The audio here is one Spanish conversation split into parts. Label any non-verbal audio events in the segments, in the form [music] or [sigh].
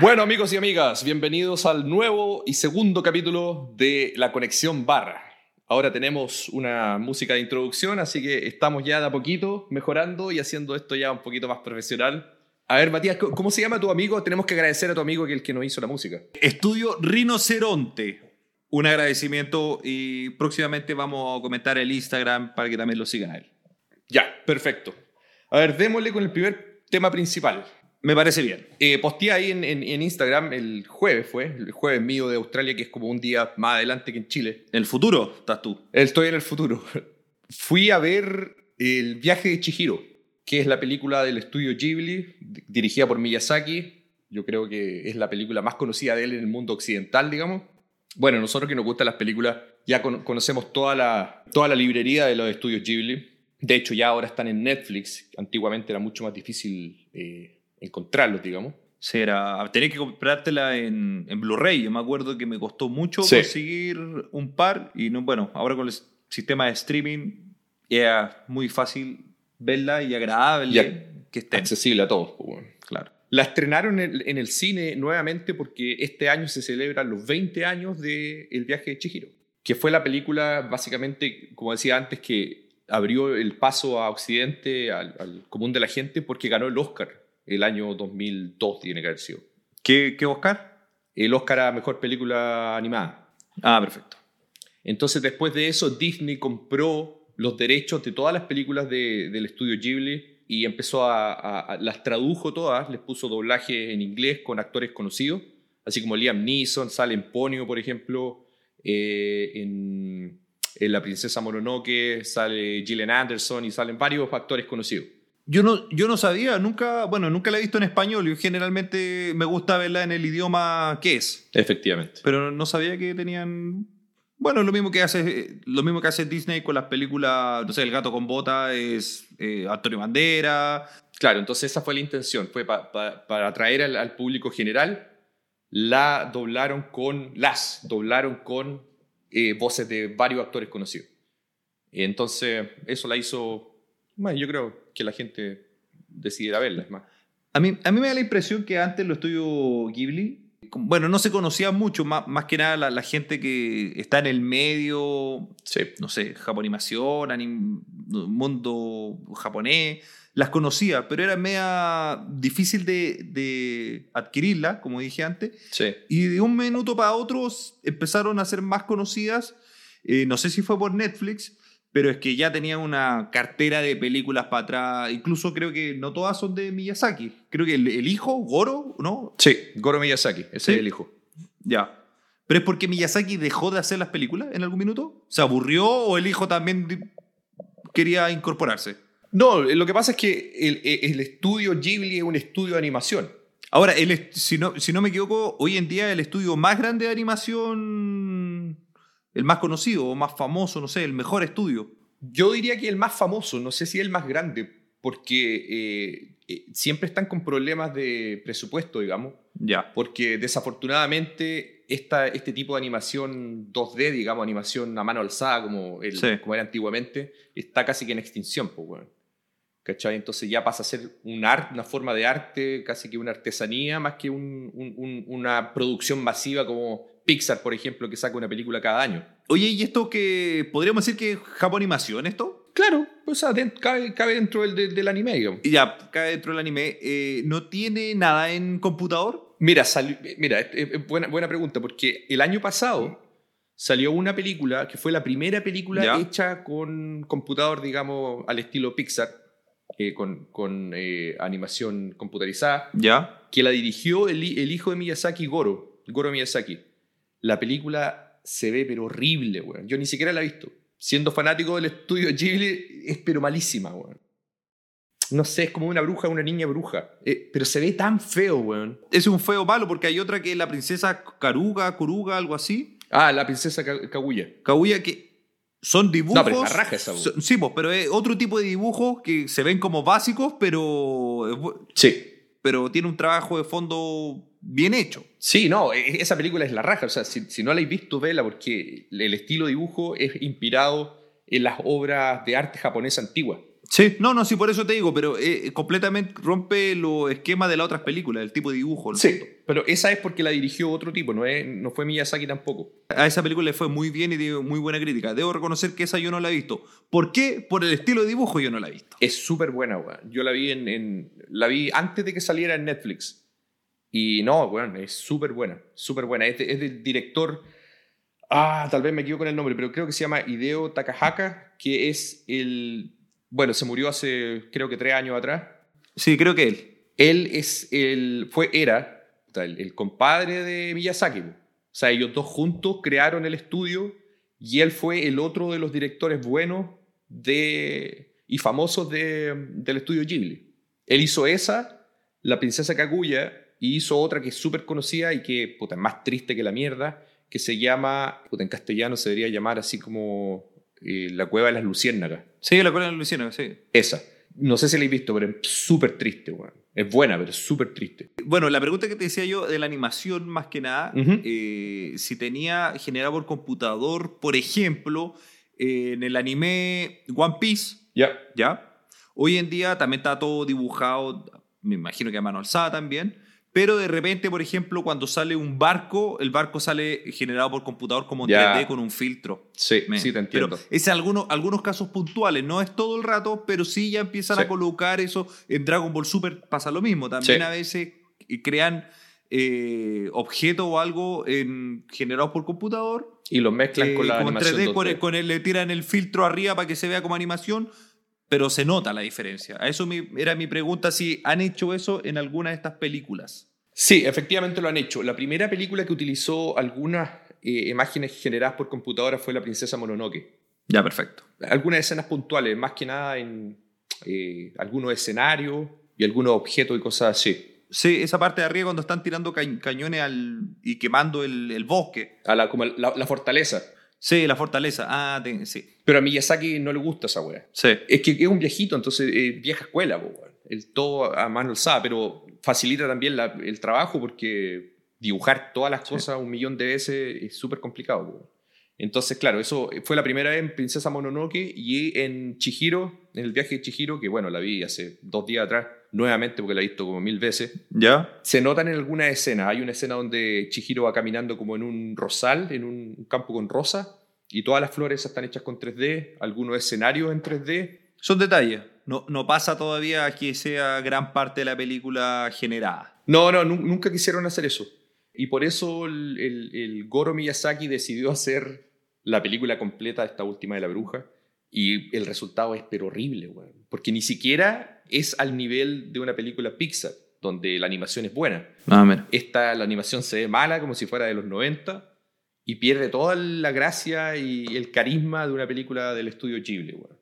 Bueno amigos y amigas, bienvenidos al nuevo y segundo capítulo de La Conexión Barra. Ahora tenemos una música de introducción, así que estamos ya de a poquito mejorando y haciendo esto ya un poquito más profesional. A ver, Matías, ¿cómo se llama tu amigo? Tenemos que agradecer a tu amigo que es el que nos hizo la música. Estudio Rinoceronte. Un agradecimiento y próximamente vamos a comentar el Instagram para que también lo sigan a él. Ya, perfecto. A ver, démosle con el primer tema principal. Me parece bien. Eh, posteé ahí en, en, Instagram el jueves, fue, el jueves mío de Australia, que es como un día más adelante que en Chile. ¿En el futuro estás tú? Estoy en el futuro. Fui a ver El viaje de Chihiro, que es la película del estudio Ghibli, dirigida por Miyazaki. Yo creo que es la película más conocida de él en el mundo occidental, digamos. Bueno, nosotros que nos gustan las películas, ya conocemos toda la, toda la librería de los estudios Ghibli. De hecho, ya ahora están en Netflix. Antiguamente era mucho más difícil eh, encontrarlos, digamos. Será, tenés que comprártela en, en Blu-ray. Yo me acuerdo que me costó mucho conseguir un par y no, bueno, ahora con el sistema de streaming era muy fácil verla y agradable que esté accesible a todos. Pues, claro. La estrenaron en el, cine nuevamente porque este año se celebran los 20 años de El viaje de Chihiro, que fue la película básicamente, como decía antes, que abrió el paso a Occidente, al, al común de la gente, porque ganó el Oscar el año 2002 tiene que haber sido. ¿Qué, qué Oscar? El Oscar a Mejor Película Animada. Ah, perfecto. Entonces después de eso Disney compró los derechos de todas las películas del estudio Ghibli y empezó a, las tradujo todas, les puso doblaje en inglés con actores conocidos, así como Liam Neeson, sale en Ponyo, por ejemplo, eh, en, en, La Princesa Mononoke, sale Gillian Anderson y salen varios actores conocidos. Yo no, yo no sabía, nunca, bueno, nunca la he visto en español. Yo generalmente me gusta verla en el idioma que es. Efectivamente. Pero no sabía que tenían. Bueno, lo mismo que hace, lo mismo que hace Disney con las películas, no sé, El gato con bota es eh, Antonio Bandera. Claro, entonces esa fue la intención, fue para atraer al, público general. La doblaron con, las doblaron con eh, voces de varios actores conocidos. Entonces, eso la hizo, bueno, yo creo, que la gente decidiera verla. más. A mí, a mí me da la impresión que antes lo estudio Ghibli, bueno, no se conocía mucho, más, más que nada la, gente que está en el medio, no sé, japonimación, anim, mundo japonés, las conocía, pero era media difícil de, de adquirirla, como dije antes. Sí. Y de un minuto para otro empezaron a ser más conocidas. Eh, no sé si fue por Netflix, pero es que ya tenía una cartera de películas para atrás. Incluso creo que no todas son de Miyazaki. Creo que el, hijo, Goro, ¿no? Sí, Goro Miyazaki, ese es el hijo. Ya. ¿Pero es porque Miyazaki dejó de hacer las películas en algún minuto? ¿Se aburrió o el hijo también quería incorporarse? No, lo que pasa es que el, el estudio Ghibli es un estudio de animación. Ahora, el, si, no, si no me equivoco, hoy en día el estudio más grande de animación el más conocido o más famoso, no sé, el mejor estudio. Yo diría que el más famoso, no sé si el más grande, porque eh, eh, siempre están con problemas de presupuesto, digamos. Ya. Porque desafortunadamente esta, este tipo de animación 2D, digamos, animación a mano alzada, como, el, como era antiguamente, está casi que en extinción, pues, bueno. ¿Cachai? Entonces ya pasa a ser un arte, una forma de arte, casi que una artesanía, más que una producción masiva como Pixar, por ejemplo, que saca una película cada año. Oye, ¿y esto que podríamos decir que es Japonimación esto? Claro, pues cabe, dentro del, del, anime, digamos. Y ya, cabe dentro del anime. Eh, ¿No tiene nada en computador? Mira, mira es, buena, buena pregunta, porque el año pasado salió una película que fue la primera película hecha con computador, digamos, al estilo Pixar, eh, con, con eh, animación computarizada. Ya. Que la dirigió el, el hijo de Miyazaki, Goro, Goro Miyazaki. La película se ve pero horrible, weón. Yo ni siquiera la he visto. Siendo fanático del estudio Ghibli, es pero malísima, weón. No sé, es como una bruja, una niña bruja. Eh, pero se ve tan feo, weón. Es un feo malo porque hay otra que es la princesa Karuga, Kuruga, algo así. Ah, la princesa Kaguya. Kaguya que son dibujos. No, pero es raja esa, Sí, pero es otro tipo de dibujos que se ven como básicos, pero. Sí. Pero tiene un trabajo de fondo bien hecho. Sí, no, e, e, esa película es la raja. O sea, si, no la habéis visto, vela, porque el estilo de dibujo es inspirado en las obras de arte japonesa antigua. Sí, no, no, sí, por eso te digo, pero eh, completamente rompe los esquemas de las otras películas, el tipo de dibujo. Sí, pero esa es porque la dirigió otro tipo, no, es, no fue Miyazaki tampoco. A esa película le fue muy bien y dio muy buena crítica. Debo reconocer que esa yo no la he visto. ¿Por qué? Por el estilo de dibujo yo no la he visto. Es súper buena, weón. Yo la vi, en, la vi antes de que saliera en Netflix. Y no, weón, es súper buena, súper buena. Es, es del director... Ah, tal vez me equivoco con el nombre, pero creo que se llama Hideo Takahaka, que es el bueno, se murió hace creo que tres años atrás. Sí, creo que él. Él es el, fue, era el, compadre de Miyazaki. O sea, ellos dos juntos crearon el estudio y él fue el otro de los directores buenos de, y famosos de, del estudio Ghibli. Él hizo esa, La princesa Kaguya, y hizo otra que es súper conocida y que puta, es más triste que la mierda, que se llama, puta, en castellano se debería llamar así como la cueva de las luciérnagas. Sí, la cueva de las luciérnagas, sí. Esa. No sé si la he visto, pero es súper triste, weón. Es buena, pero es súper triste. Bueno, la pregunta que te decía yo de la animación, más que nada, eh, si tenía generado por computador, por ejemplo, en el anime One Piece, ya. ¿ya? Hoy en día también está todo dibujado, me imagino que a mano alzada también, pero de repente, por ejemplo, cuando sale un barco, el barco sale generado por computador como en 3D con un filtro. Sí, sí, te entiendo. Pero es algunos, algunos casos puntuales, no es todo el rato, pero sí ya empiezan a colocar eso. En Dragon Ball Super pasa lo mismo. También a veces crean eh, objetos o algo en, generados por computador. Y los mezclan con la eh, animación 3D, Con, el, le tiran el filtro arriba para que se vea como animación pero se nota la diferencia. A eso era mi pregunta, si han hecho eso en alguna de estas películas. Sí, efectivamente lo han hecho. La primera película que utilizó algunas eh, imágenes generadas por computadora fue La princesa Mononoke. Ya, perfecto. Algunas escenas puntuales, más que nada en eh, algunos escenarios y algunos objetos y cosas así. Sí, esa parte de arriba cuando están tirando cañones al, y quemando el, bosque. A la, como la fortaleza. Sí, la fortaleza. Ah, sí. Pero a Miyazaki no le gusta esa wea. Sí. Es que es un viejito, entonces eh, vieja escuela, El todo a mano alzada, pero facilita también el trabajo porque dibujar todas las cosas un millón de veces es súper complicado. Entonces, claro, eso fue la primera vez en Princesa Mononoke y en Chihiro, en el viaje de Chihiro, que bueno, la vi hace dos días atrás, nuevamente porque la he visto como mil veces. ¿Ya? Se notan en algunas escenas. Hay una escena donde Chihiro va caminando como en un rosal, en un campo con rosa, y todas las flores están hechas con 3D, algunos escenarios en 3D. Son detalles. No, no pasa todavía que sea gran parte de la película generada. No, no, nunca quisieron hacer eso. Y por eso el, el, el Goro Miyazaki decidió hacer la película completa, esta última de la bruja, y el resultado es pero horrible, porque ni siquiera es al nivel de una película Pixar, donde la animación es buena. Ah, esta, la animación se ve mala, como si fuera de los 90, y pierde toda la gracia y el carisma de una película del estudio Ghibli. Bueno.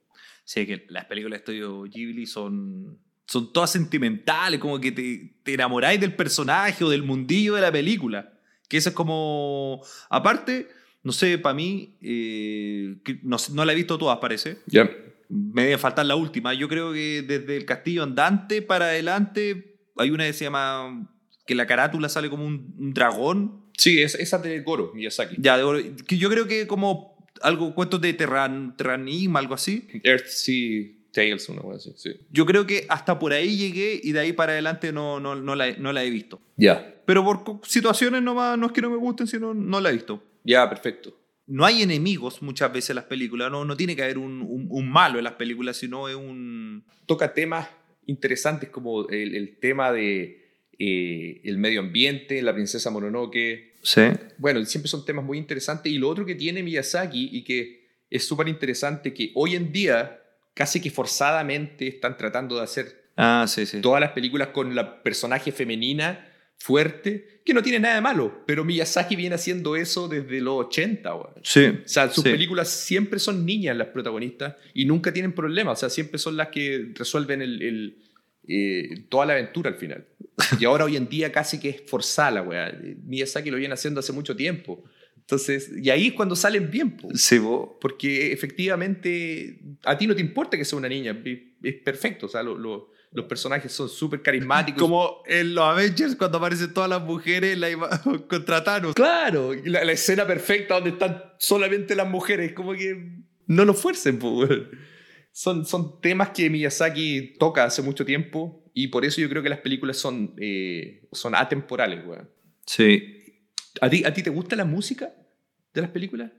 Sí, que las películas del estudio Ghibli son, son todas sentimentales, como que te, te enamoráis del personaje o del mundillo de la película. Que eso es como... Aparte no sé, para mí, eh, no, no, la he visto todas, parece. Ya. Me debe faltar la última. Yo creo que desde el castillo andante para adelante hay una que se llama. que la carátula sale como un, dragón. Sí, es, esa de Goro, Miyazaki. Ya, de Goro. Que yo creo que como algo, cuentos de Terran, Terranim, algo así. Earth Sea Tales, una cosa así, sí. Yo creo que hasta por ahí llegué y de ahí para adelante no, no, no, la, no la he visto. Ya. Pero por situaciones no, no es que no me gusten, sino no la he visto. Ya, perfecto. No hay enemigos muchas veces en las películas, no, no tiene que haber un, un, malo en las películas, sino es un... Toca temas interesantes como el, tema de eh, el medio ambiente, la princesa Mononoke. Sí. Bueno, siempre son temas muy interesantes. Y lo otro que tiene Miyazaki y que es súper interesante, que hoy en día casi que forzadamente están tratando de hacer ah, sí, sí. todas las películas con la personaje femenina fuerte, que no tiene nada de malo, pero Miyazaki viene haciendo eso desde los 80. Sí. O sea, sus películas siempre son niñas las protagonistas y nunca tienen problemas, o sea, siempre son las que resuelven el, eh, toda la aventura al final. Y ahora hoy en día casi que es forzada weá. Miyazaki lo viene haciendo hace mucho tiempo. Entonces, y ahí es cuando salen bien. Sí, Porque efectivamente a ti no te importa que sea una niña, es perfecto, o sea, lo los personajes son súper [laughs] carismáticos. Como en los Avengers, cuando aparecen todas las mujeres la [laughs] contra Thanos. Claro, la, la, escena perfecta donde están solamente las mujeres, como que no nos fuercen, pues. son, son temas que Miyazaki toca hace mucho tiempo y por eso yo creo que las películas son, eh, son atemporales, weón. Sí. ¿A ti, ¿A ti te gusta la música de las películas?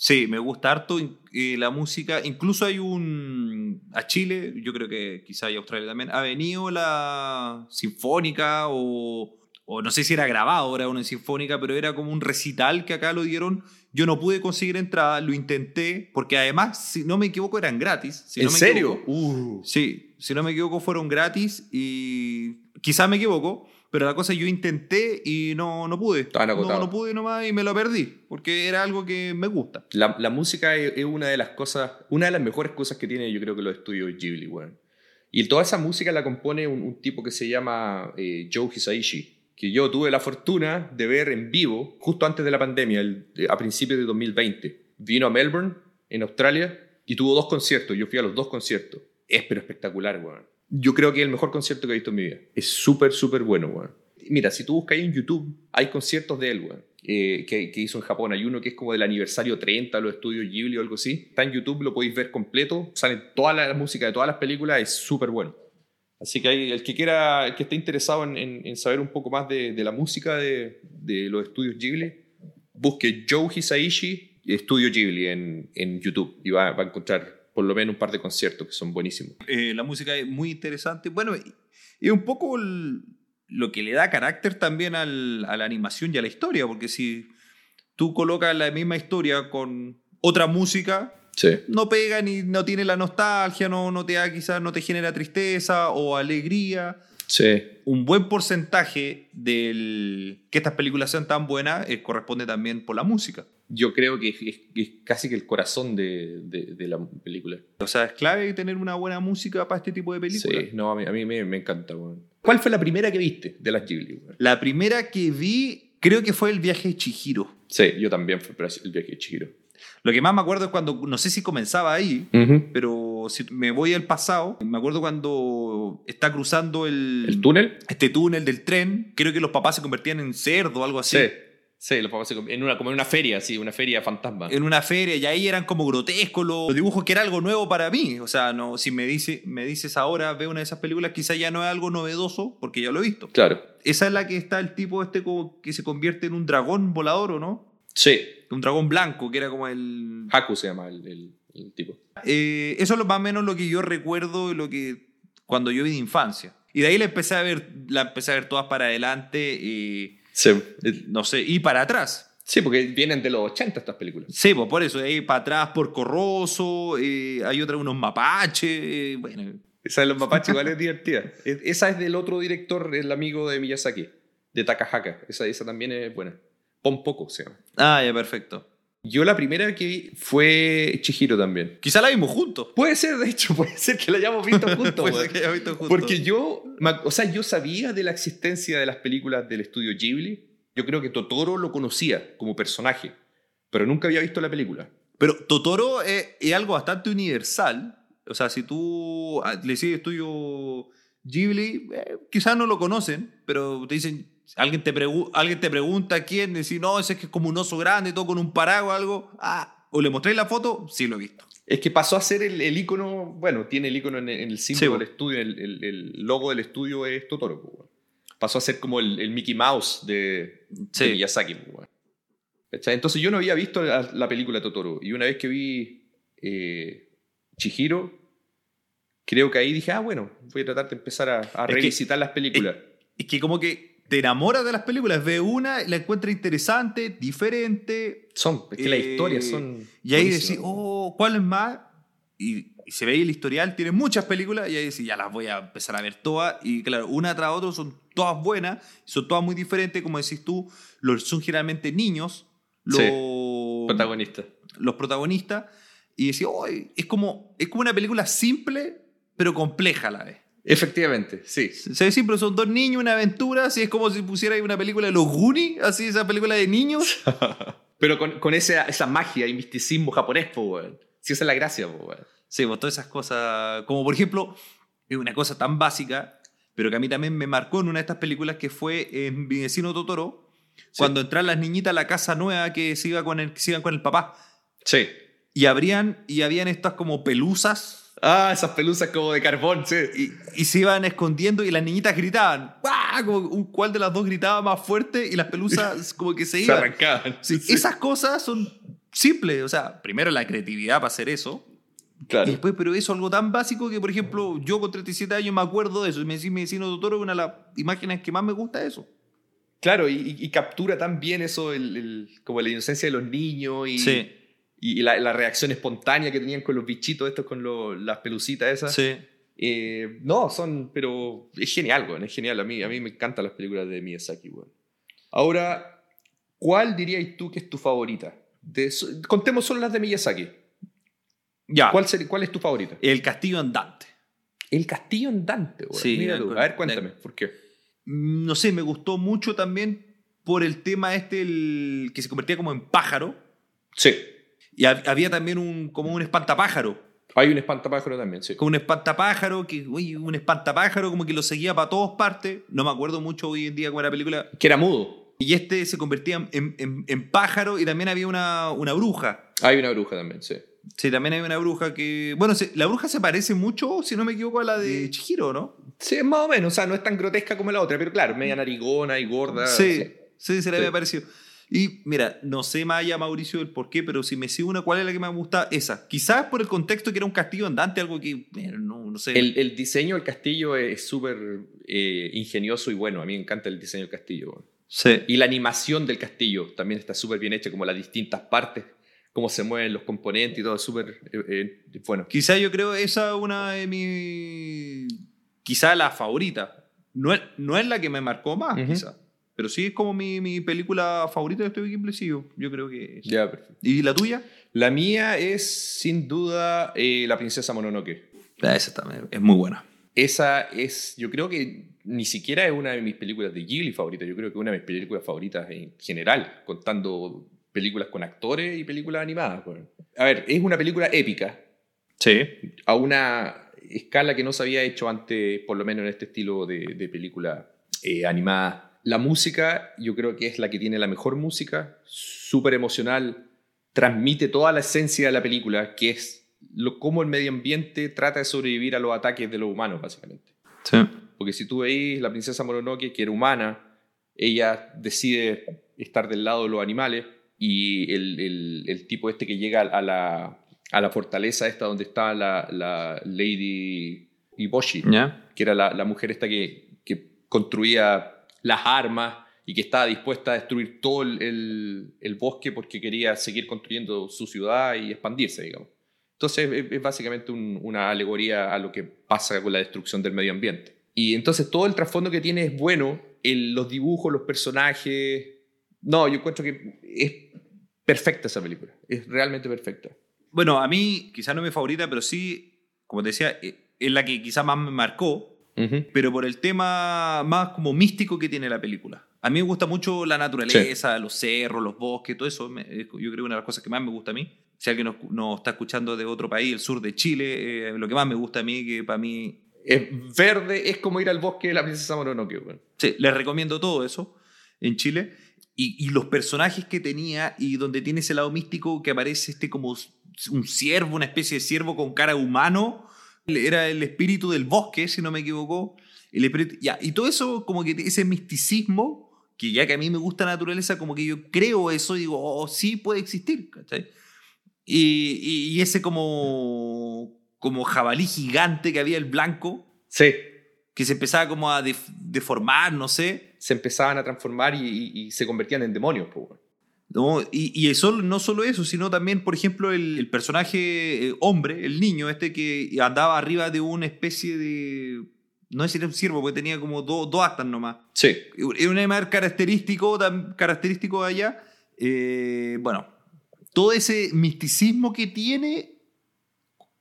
Sí, me gusta harto eh, la música. Incluso hay un. A Chile, yo creo que quizá hay Australia también, ha venido la Sinfónica o. O no sé si era grabado, era una sinfónica, pero era como un recital que acá lo dieron yo no pude conseguir entrada, lo intenté, porque además, si no me equivoco, eran gratis. Si ¿En no me serio? Uh. Sí, si no me equivoco, fueron gratis y quizás me equivoco, pero la cosa yo intenté y no, no pude. No, no pude nomás y me lo perdí, porque era algo que me gusta. La, la música es, es una de las cosas, una de las mejores cosas que tiene yo creo que los estudios Ghibli, weón. Y toda esa música la compone un, un tipo que se llama eh, Joe Hisaishi, que yo tuve la fortuna de ver en vivo justo antes de la pandemia, el- a principios de 2020. Vino a Melbourne, en Australia, y tuvo dos conciertos. Yo fui a los dos conciertos. Es pero espectacular, weón. Yo creo que es el mejor concierto que he visto en mi vida. Es súper, súper bueno, weón. Mira, si tú buscas ahí en YouTube, hay conciertos de él, weón, eh, que, que hizo en Japón. Hay uno que es como del aniversario 30 de los estudios Ghibli o algo así. Está en YouTube, lo podéis ver completo. Sale toda la música de todas las películas, es súper bueno. Así que el que quiera, el que esté interesado en, saber un poco más de, la música de, de los estudios Ghibli, busque Joe Hisaishi, Estudio Ghibli en, en YouTube y va, va a encontrar por lo menos un par de conciertos que son buenísimos. Eh, la música es muy interesante. Bueno, y, y un poco el- lo que le da carácter también al- a la animación y a la historia, porque si tú colocas la misma historia con otra música, Sí. no pega ni no tiene la nostalgia, no, no te da quizás no te genera tristeza o alegría. Sí. Un buen porcentaje del que estas películas sean tan buenas eh, corresponde también por la música. Yo creo que es, es- es casi que el corazón de, de- de la película. O sea, es clave tener una buena música para este tipo de películas. Sí, no, a mí, a mí me, me encanta. weón. ¿Cuál fue la primera que viste de las Ghibli? weón? La primera que vi creo que fue el viaje de Chihiro. Sí, yo también fui para el viaje de Chihiro. Lo que más me acuerdo es cuando, no sé si comenzaba ahí, pero si me voy al pasado, me acuerdo cuando está cruzando el, ¿El túnel? este túnel del tren, creo que los papás se convertían en cerdo o algo así. Sí. Sí, los papás se en una, como en una feria, sí, una feria fantasma. En una feria y ahí eran como grotescos los, los dibujos que era algo nuevo para mí. O sea, no, si me, dice, me dices ahora, veo una de esas películas, quizá ya no es algo novedoso porque ya lo he visto. Claro. Esa es la que está el tipo este como que se convierte en un dragón volador, ¿o no? Sí. Un dragón blanco, que era como el... Haku se llama el, el- el tipo. Eh, eso es lo más o menos lo que yo recuerdo lo que cuando yo vi de infancia. Y de ahí la empecé a ver, la empecé a ver todas para adelante y Sí. no sé, y para atrás. Sí, porque vienen de los 80 estas películas. Sí, pues por eso, ahí para atrás por Corroso, eh, hay otra, unos mapaches, eh, bueno. Esa de los mapaches igual es divertida. [laughs] Es- Esa es del otro director, el amigo de Miyazaki, de Takahaka. Esa, esa también es buena. Pon poco se llama. Ah, ya, perfecto. Yo la primera que vi fue Chihiro también. Quizá la vimos juntos. Puede ser, de hecho, [laughs] puede ser que la hayamos visto juntos. Puede ser que haya visto juntos. Porque yo, o sea, yo sabía de la existencia de las películas del estudio Ghibli. Yo creo que Totoro lo conocía como personaje, pero nunca había visto la película. Pero Totoro es, es algo bastante universal. O sea, si tú ah, le sigues estudio Ghibli, eh, quizás no lo conocen, pero te dicen, alguien te, pregu- alguien te pregunta quién, decir, no, ese es que es como un oso grande, todo con un paraguas, algo. Ah, o le mostré la foto, sí lo he visto. Es que pasó a ser el, el icono, bueno, tiene el icono en, en el símbolo Sí, bo. del estudio, el, el- el logo del estudio es Totoro. Pasó a ser como el, Mickey Mouse de, Sí. de Miyazaki. Entonces yo no había visto la, la película Totoro y una vez que vi eh, Chihiro, creo que ahí dije, ah, bueno, voy a tratar de empezar a, a que- revisitar las películas. Es que como que te enamoras de las películas, ve una, la encuentras interesante, diferente, son, es que las eh, historias son... y ahí decís, oh, ¿cuál es más? Y, y se ve ahí el historial, tiene muchas películas, y ahí decís, ya las voy a empezar a ver todas. Y claro, una tras otra son todas buenas, son todas muy diferentes, como decís tú, los, son generalmente niños los, Sí, protagonista. los protagonistas. Y decís, oh, es, como, es como una película simple, pero compleja a la vez. Efectivamente, sí. Se ve simple, son dos niños, una aventura, así es como si pusiera ahí una película de los Goonies, así esa película de niños. [laughs] Pero con, con esa, esa magia y misticismo japonés, po, weón. Sí, esa es la gracia, po, weón. Sí, pues todas esas cosas, como por ejemplo, es una cosa tan básica, pero que a mí también me marcó en una de estas películas que fue en Mi vecino Totoro, cuando entran las niñitas a la casa nueva que se, iba con el, que se iban con el papá. Sí. Y, habrían, y habían estas como pelusas Ah, esas pelusas como de carbón, sí. Y, se iban escondiendo y las niñitas gritaban. ¡Bah! Como ¿Cuál de las dos gritaba más fuerte? Y las pelusas [laughs] como que se iban. Se arrancaban. Esas cosas son simples. O sea, primero la creatividad para hacer eso. Claro. Y después, pero eso es algo tan básico que, por ejemplo, yo con 37 años me acuerdo de eso. Y me decís Medicina Doctor es una de las imágenes que más me gusta eso. Claro, y, captura tan bien eso, el, como la inocencia de los niños y, sí. Y la, reacción espontánea que tenían con los bichitos estos, con las pelucitas esas. Sí. Eh, no, son, pero es genial, güey, es genial. A mí, a mí me encantan las películas de Miyazaki, güey. Ahora, ¿cuál dirías tú que es tu favorita? contemos solo las de Miyazaki. Ya. ¿Cuál, ¿Cuál es tu favorita? El Castillo Andante. El Castillo Andante, güey. Sí, Mira A ver, cuéntame, ¿por qué? Mm, no sé, me gustó mucho también por el tema este, el, que se convertía como en pájaro. Sí. Y había también un, como un espantapájaro. Hay un espantapájaro también, sí. Como un espantapájaro, que, uy, un espantapájaro como que lo seguía para todas partes. No me acuerdo mucho hoy en día con la película. Que era mudo. Y este se convertía en, en, en pájaro y también había una, una bruja. Hay una bruja también, sí. Sí, también hay una bruja que. Bueno, la bruja se parece mucho, si no me equivoco, a la de Chihiro, ¿no? Sí, más o menos. O sea, no es tan grotesca como la otra, pero claro, media narigona y gorda. Sí, sí, se le había parecido. Y mira, no sé más allá, Mauricio, el por qué, pero si me sigo una, ¿cuál es la que me gusta? Esa. Quizás por el contexto que era un castillo andante, algo que. no, no sé. El, diseño del castillo es súper eh, ingenioso y bueno. A mí me encanta el diseño del castillo. Sí. Y la animación del castillo también está súper bien hecha, como las distintas partes cómo se mueven los componentes y todo, súper eh, eh, bueno. Quizá yo creo esa es una de mis... Quizá la favorita. No es, no es la que me marcó más, quizá. Pero sí es como mi, mi película favorita de Steven Gimple, sí, yo, creo que Ya, perfecto. ¿Y la tuya? La mía es, sin duda, eh, La Princesa Mononoke. Ah, esa también es muy buena. Esa es, yo creo que ni siquiera es una de mis películas de Ghibli favoritas, yo creo que es una de mis películas favoritas en general, contando películas con actores y películas animadas. A ver, es una película épica. Sí. A una escala que no se había hecho antes, por lo menos en este estilo de, película eh, animada. La música, yo creo que es la que tiene la mejor música, súper emocional, transmite toda la esencia de la película, que es lo, cómo el medio ambiente trata de sobrevivir a los ataques de los humanos, básicamente. Sí. Porque si tú veis la princesa Mononoke, que era humana, ella decide estar del lado de los animales, y el, el, tipo este que llega a la, a la fortaleza esta donde está la, la Lady Iboshi, que era la, la, mujer esta que, que, construía las armas y que estaba dispuesta a destruir todo el, el, bosque porque quería seguir construyendo su ciudad y expandirse, digamos. Entonces es, básicamente una alegoría a lo que pasa con la destrucción del medio ambiente. Y entonces todo el trasfondo que tiene es bueno, el, los dibujos, los personajes, no, yo encuentro que es perfecta esa película. Es realmente perfecta. Bueno, a mí, quizás no es mi favorita, pero sí, como te decía, eh, es la que quizás más me marcó, pero por el tema más como místico que tiene la película. A mí me gusta mucho la naturaleza, los cerros, los bosques, todo eso. Yo creo que una de las cosas que más me gusta a mí. Si alguien nos, está escuchando de otro país, el sur de Chile, eh, lo que más me gusta a mí, que para mí... Es verde, es como ir al bosque de la princesa Mononoke. Bueno. Sí, les recomiendo todo eso en Chile y, los personajes que tenía y donde tiene ese lado místico que aparece este como un ciervo, una especie de ciervo con cara humano. Era el espíritu del bosque, si no me equivoco. El ya, y todo eso, como que ese misticismo, que ya que a mí me gusta la naturaleza, como que yo creo eso y digo, oh, sí puede existir. Y, y, ese como, como jabalí gigante que había el blanco. Sí. Que se empezaba como a deformar, no sé se empezaban a transformar y, se convertían en demonios. No, y, y eso, no solo eso, sino también, por ejemplo, el, personaje eh, hombre, el niño este que andaba arriba de una especie de... No sé si era un ciervo, porque tenía como dos astas nomás. Sí. Es un animal característico, característico de allá. Eh, bueno, todo ese misticismo que tiene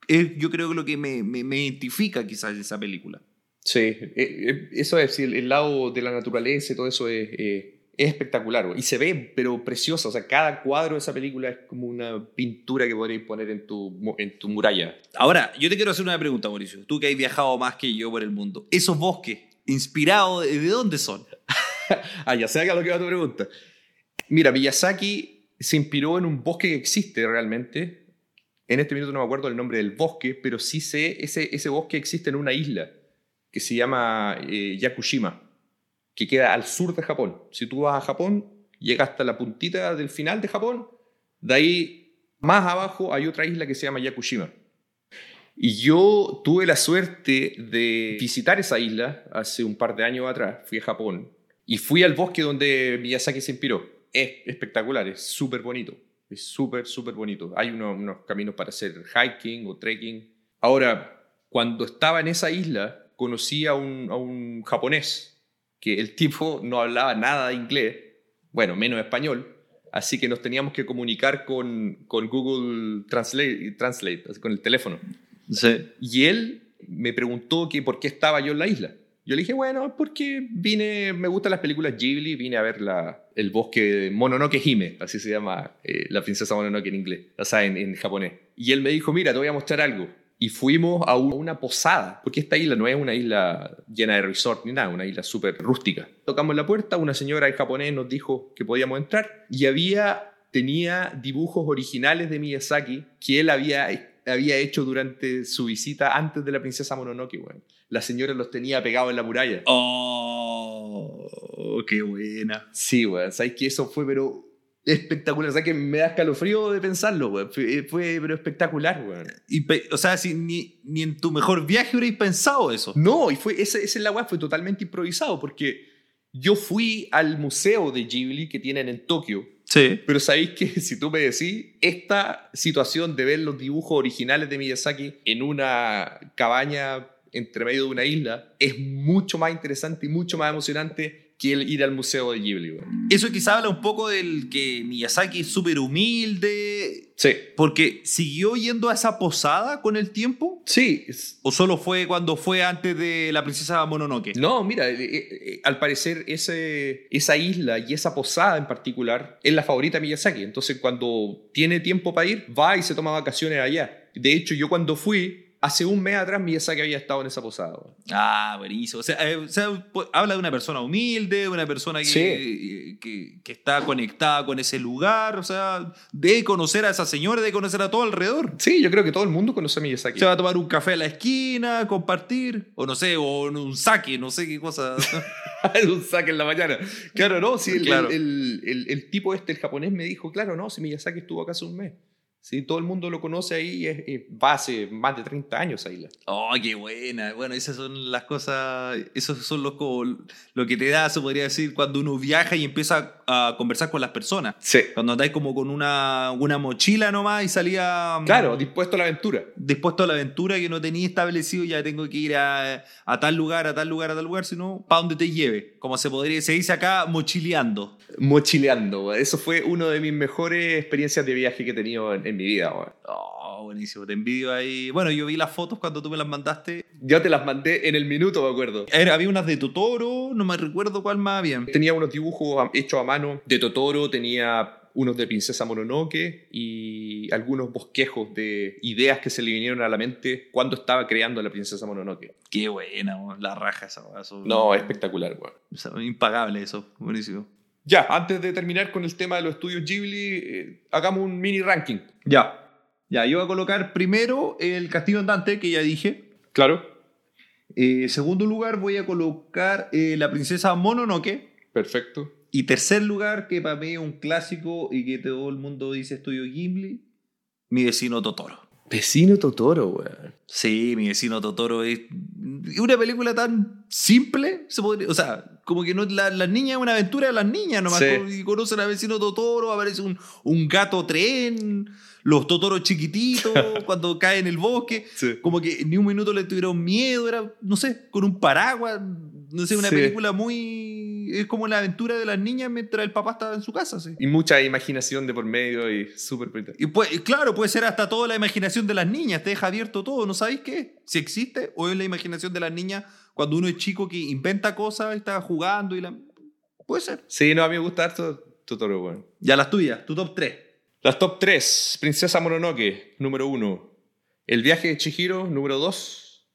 es yo creo que lo que me, me, me identifica quizás en esa película. Sí, eh, eh, eso es, el lado de la naturaleza y todo eso es, eh, es espectacular. Y se ve, pero precioso. O sea, cada cuadro de esa película es como una pintura que podrías poner en tu, en tu muralla. Ahora, yo te quiero hacer una pregunta, Mauricio. Tú que has viajado más que yo por el mundo. ¿Esos bosques, inspirados, de dónde son? [laughs] ah, ya sé a lo que va tu pregunta. Mira, Miyazaki se inspiró en un bosque que existe realmente, En este minuto no me acuerdo el nombre del bosque, pero sí sé, ese, ese bosque existe en una isla que se llama eh, Yakushima, que queda al sur de Japón. Si tú vas a Japón, llegas hasta la puntita del final de Japón, de ahí más abajo hay otra isla que se llama Yakushima. Y yo tuve la suerte de visitar esa isla hace un par de años atrás, fui a Japón, y fui al bosque donde Miyazaki se inspiró. Es espectacular, es súper bonito. Es súper, súper bonito. Hay unos, caminos para hacer hiking o trekking. Ahora, cuando estaba en esa isla, conocí a un japonés que el tipo no hablaba nada de inglés, bueno, menos español, así que nos teníamos que comunicar con, con Google Translate, Translate, con el teléfono. Sí. Y él me preguntó que por qué estaba yo en la isla. Yo le dije, bueno, porque vine, me gustan las películas Ghibli, vine a ver la, el bosque Mononoke Hime, así se llama eh, la princesa Mononoke en inglés, o sea, en, en, japonés. Y él me dijo, mira, te voy a mostrar algo. Y fuimos a una posada, porque esta isla no es una isla llena de resort ni nada, una isla súper rústica. Tocamos la puerta, una señora en japonés nos dijo que podíamos entrar y había, tenía dibujos originales de Miyazaki que él había había hecho durante su visita antes de la princesa Mononoke, bueno. La señora los tenía pegados en la muralla. ¡Oh! ¡Qué buena! Sí, weón. ¿Sabes que eso fue, pero espectacular? ¿Sabes que me da escalofrío de pensarlo, weón? Fue, fue, pero espectacular, weón. Y, o sea, si, ni, ni en tu mejor viaje hubierais pensado eso. No, y fue, ese, ese la weón fue totalmente improvisado, porque yo fui al museo de Ghibli que tienen en Tokio Sí. Pero sabéis que [laughs] si tú me decís, esta situación de ver los dibujos originales de Miyazaki en una cabaña entre medio de una isla es mucho más interesante y mucho más emocionante que el ir al museo de Ghibli. Eso quizá habla un poco del que Miyazaki es súper humilde. Sí. Porque siguió yendo a esa posada con el tiempo. Sí. ¿O solo fue cuando fue antes de la princesa Mononoke? No, mira, eh, eh, al parecer ese, esa isla y esa posada en particular es la favorita de Miyazaki. Entonces cuando tiene tiempo para ir, va y se toma vacaciones allá. De hecho, yo cuando fui, hace un mes atrás Miyazaki había estado en esa posada. Ah, buenísimo. O sea, eh, habla de una persona humilde, una persona que, que, que, está conectada con ese lugar, o sea, de conocer a esa señora, de conocer a todo alrededor. Sí, yo creo que todo el mundo conoce a Miyazaki. Se va a tomar un café a la esquina, compartir, o no sé, o un saque, no sé qué cosa. [laughs] un saque en la mañana. Claro, no, si el, el, el, el, tipo este, el japonés, me dijo, claro, no, si Miyazaki estuvo acá hace un mes. Sí, todo el mundo lo conoce ahí, es, es base, más de 30 años ahí. ¡Oh, qué buena! Bueno, esas son las cosas, esos son los, lo que te da, se podría decir, cuando uno viaja y empieza a conversar con las personas. Sí. Cuando andáis como con una, una mochila nomás y salía... Mm, claro, dispuesto a la aventura. Dispuesto a la aventura que no tenía establecido, ya tengo que ir a, a tal lugar, a tal lugar, a tal lugar, sino para donde te lleve. Como se podría, se dice acá, mochileando. Mochileando, eso fue una de mis mejores experiencias de viaje que he tenido en, en mi vida. Oh, buenísimo, te envidio ahí. Bueno, yo vi las fotos cuando tú me las mandaste. Yo te las mandé en el minuto, me acuerdo. Era, había unas de Totoro, no me recuerdo cuál más había. Tenía unos dibujos hechos a mano de Totoro, tenía unos de Princesa Mononoke y algunos bosquejos de ideas que se le vinieron a la mente cuando estaba creando a la Princesa Mononoke. Qué buena, la raja esa. Eso, no, espectacular, bueno. impagable eso, buenísimo. Ya, antes de terminar con el tema de los estudios Ghibli, eh, hagamos un mini ranking. Ya. Ya, yo voy a colocar primero el Castillo Andante, que ya dije. Claro. Eh, segundo lugar, voy a colocar eh, La Princesa Mononoke. Perfecto. Y tercer lugar, que para mí es un clásico y que todo el mundo dice estudio Ghibli, Mi vecino Totoro. Vecino Totoro, weón. Sí, mi vecino Totoro es una película tan simple, se podría, o sea, como que no la, las niñas es una aventura de las niñas nomás, y conocen al vecino Totoro, aparece un, un gato tren, los Totoros chiquititos [laughs] cuando caen en el bosque, como que ni un minuto le tuvieron miedo, era, no sé, con un paraguas, no sé, una película muy es como la aventura de las niñas mientras el papá estaba en su casa. ¿sí? Y mucha imaginación de por medio y súper Y pues, claro, puede ser hasta toda la imaginación de las niñas, te deja abierto todo, ¿no sabéis qué? Si existe o es la imaginación de las niñas cuando uno es chico que inventa cosas, está jugando y la... Puede ser. Sí, no, a mí me gusta harto Totoro, bueno. Ya las tuyas, tu top 3. Las top 3. Princesa Mononoke, número 1. El viaje de Chihiro, número 2.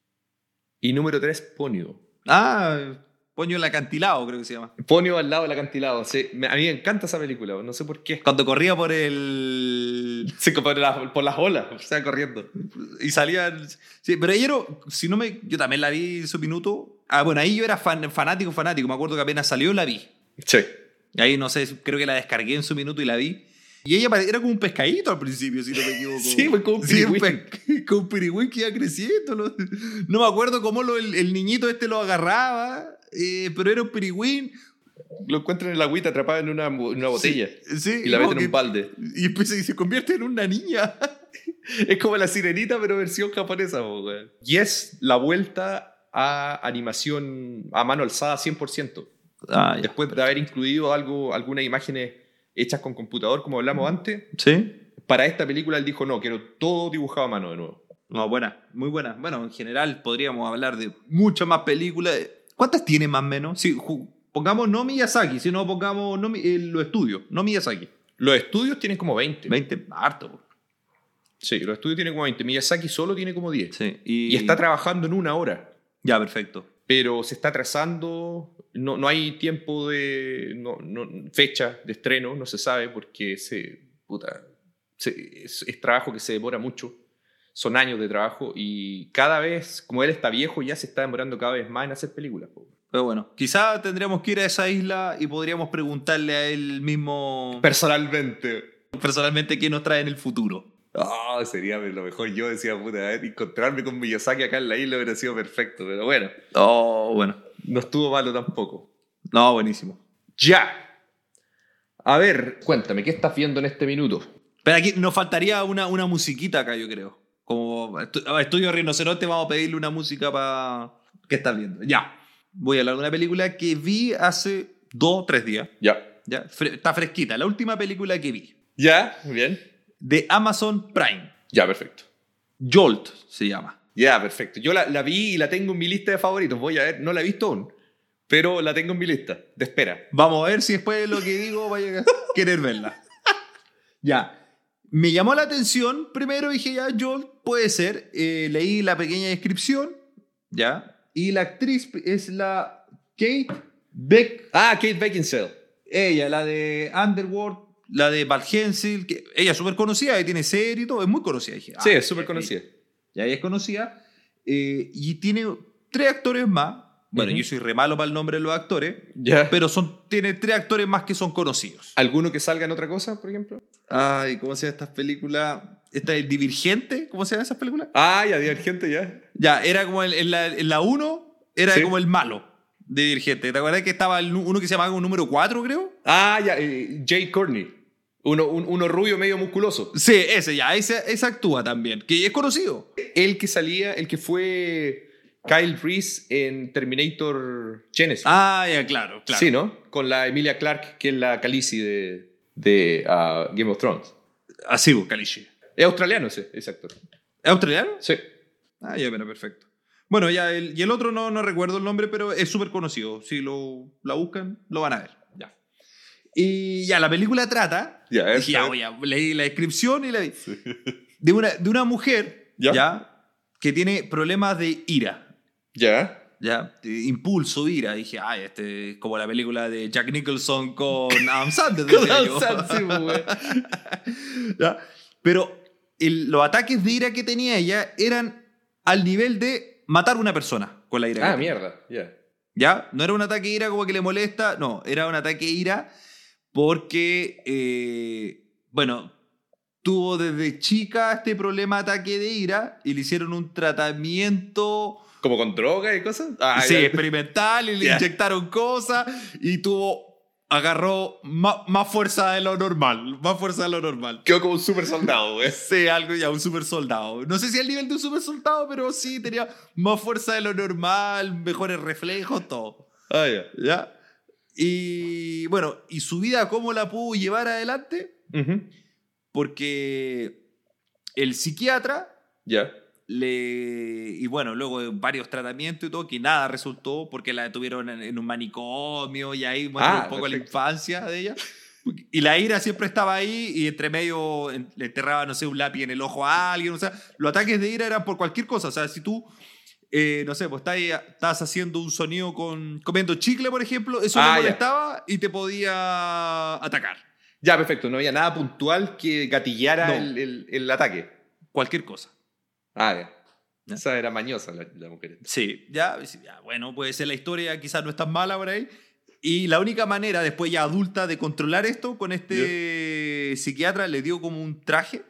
Y número 3, Ponyo. Ah, Ponyo el acantilado, creo que se llama. Ponyo al lado del acantilado. Sí. A mí me encanta esa película, no sé por qué. Cuando corría por el. [laughs] Sí, por, la- por las olas, [laughs] o sea, corriendo. Y salían... Sí, pero ayer, si no me... Yo también la vi en su minuto. Ah, bueno, ahí yo era fan- fanático, fanático. Me acuerdo que apenas salió la vi. Sí. Ahí, no sé, creo que la descargué en su minuto y la vi. Y ella era como un pescadito al principio, si no me equivoco. [laughs] Sí, fue como un Sí, pirigüín. pe- como un pirigüín que iba creciendo. No, no me acuerdo cómo lo- el, el niñito este lo agarraba, eh, pero era un pirigüín. Lo encuentran en la agüita atrapado en una, en una botella. Sí, Y la meten en un balde. Y después se, se convierte en una niña. [laughs] Es como la sirenita, pero versión japonesa. Y es la vuelta a animación a mano alzada 100%. Ah, Después de haber incluido algo, algunas imágenes hechas con computador, como hablamos antes, ¿Sí? para esta película él dijo, no, quiero todo dibujado a mano de nuevo. No, buena, muy buena. Bueno, en general podríamos hablar de muchas más películas. ¿Cuántas tiene más o menos? Ju- pongamos no Miyazaki, sino pongamos no, eh, los estudios, no Miyazaki. Los estudios tienen como 20. 20, harto. Sí, los estudios tienen como 20. Miyazaki solo tiene como 10. Sí, Y está trabajando en una hora. Ya, perfecto. pero se está atrasando, no, no hay tiempo de no, no- fecha de estreno, no se sabe porque se, puta, se- es, es trabajo que se demora mucho, son años de trabajo y cada vez, como él está viejo, ya se está demorando cada vez más en hacer películas. Pero bueno, quizá tendríamos que ir a esa isla y podríamos preguntarle a él mismo Personalmente. personalmente qué nos trae en el futuro. Ah, sería lo mejor. Yo decía, puta, a ver, encontrarme con Miyazaki acá en la isla hubiera sido perfecto, pero bueno, Oh, bueno. no estuvo malo tampoco. No, buenísimo. Ya. A ver, cuéntame, ¿qué estás viendo en este minuto? Pero aquí nos faltaría una, una musiquita acá, yo creo. Como Estudio Rinoceronte, vamos a pedirle una música para... ¿Qué estás viendo? Ya. Voy a hablar de una película que vi hace dos o tres días. Ya. Ya. Fre- está fresquita. La última película que vi. Ya, bien. De Amazon Prime. Ya, perfecto. Jolt se llama. Ya, perfecto. Yo la, la vi y la tengo en mi lista de favoritos. Voy a ver, no la he visto aún, pero la tengo en mi lista de espera. Vamos a ver si después de lo que digo vaya a querer verla. ya. Me llamó la atención. Primero dije, ya, Joel, puede ser. Eh, leí la pequeña descripción. Ya. Y la actriz es la Kate Beck. Ah, Kate Beckinsale. Ella, la de Underworld, la de Val Hensel. Que ella es súper conocida y tiene serie y todo. Es muy conocida. Dije, Sí, ah, es súper conocida. Ya ella es conocida. eh, y tiene tres actores más. Bueno, Ujú. yo soy re malo para el nombre de los actores. Ya. Pero son, tiene tres actores más que son conocidos. ¿Alguno que salga en otra cosa, por ejemplo? Ay, ¿cómo se llama estas películas? ¿Esta es Divergente? ¿Cómo se llama esas películas? Ah, ya, Divergente, ya. Ya, era como el- en la, en la 1, era Sí. como el malo de Divergente. ¿Te acuerdas que estaba el uno que se llamaba como número 4, creo? Ah, ya, eh, Jay Courtney. Uno, un- uno rubio medio musculoso. Sí, ese ya, ese, ese actúa también, que es conocido. El que salía, el que fue Kyle Reese en Terminator Genesis. Ah, ya, claro, claro. Sí, ¿no? Con la Emilia Clarke, que es la Khaleesi de, de ah, Game of Thrones. Así, pues, Kalishi. Es australiano ese, ese actor. ¿Es australiano? Sí. Ah, ya, pero perfecto. Bueno, ya, el, y el otro no, no recuerdo el nombre, pero es súper conocido. Si lo la buscan, lo van a ver. Ya. Y ya, la película trata. Ya, dije, ya, voy a- leí la descripción y la vi. De, una, de una mujer, Ya. ya. que tiene problemas de ira. Ya. Ya, de impulso, ira. Dije, ay, este es como la película de Jack Nicholson con [laughs] Adam Sandler. Con Adam. Sandler, sí, pues. [laughs] ¿Ya? Pero el- los ataques de ira que tenía ella eran al nivel de matar a una persona con la ira. Ah, mierda. Ya. ¿Ya? No era un ataque de ira como que le molesta, no, era un ataque de ira porque, eh, bueno, tuvo desde chica este problema de ataque de ira y le hicieron un tratamiento ¿Como con droga y cosas? Ah, sí, ya. experimental y le [laughs] Ya. inyectaron cosas y tuvo, agarró ma- más fuerza de lo normal, más fuerza de lo normal. Quedó como un super soldado, güey. [laughs] Sí, algo ya, un super soldado. No sé si al nivel de un super soldado, pero sí tenía más fuerza de lo normal, mejores reflejos, todo. Ah, ya. ¿Ya? Y bueno, ¿y su vida cómo la pudo llevar adelante? Ujú. Porque el psiquiatra Ya. Le. Y bueno, luego de varios tratamientos y todo, que nada resultó porque la detuvieron en, en un manicomio y ahí muestra Ah, un poco la perfecto. infancia de ella. Y la ira siempre estaba ahí y entre medio le enterraba, no sé, un lápiz en el ojo a alguien. O sea, los ataques de ira eran por cualquier cosa. O sea, si tú, eh, no sé, pues estás, estás haciendo un sonido con comiendo chicle, por ejemplo, eso Ah, le ya. molestaba y te podía atacar. Ya, perfecto. No había nada puntual que gatillara No. el, el- el ataque. Cualquier cosa. Ah, ya. Ya. Esa era mañosa la, la mujer. Sí, ya, ya, bueno, puede ser la historia, quizás no es tan mala por ahí. Y la única manera, después ya adulta, de controlar esto, con este psiquiatra le dio como un traje,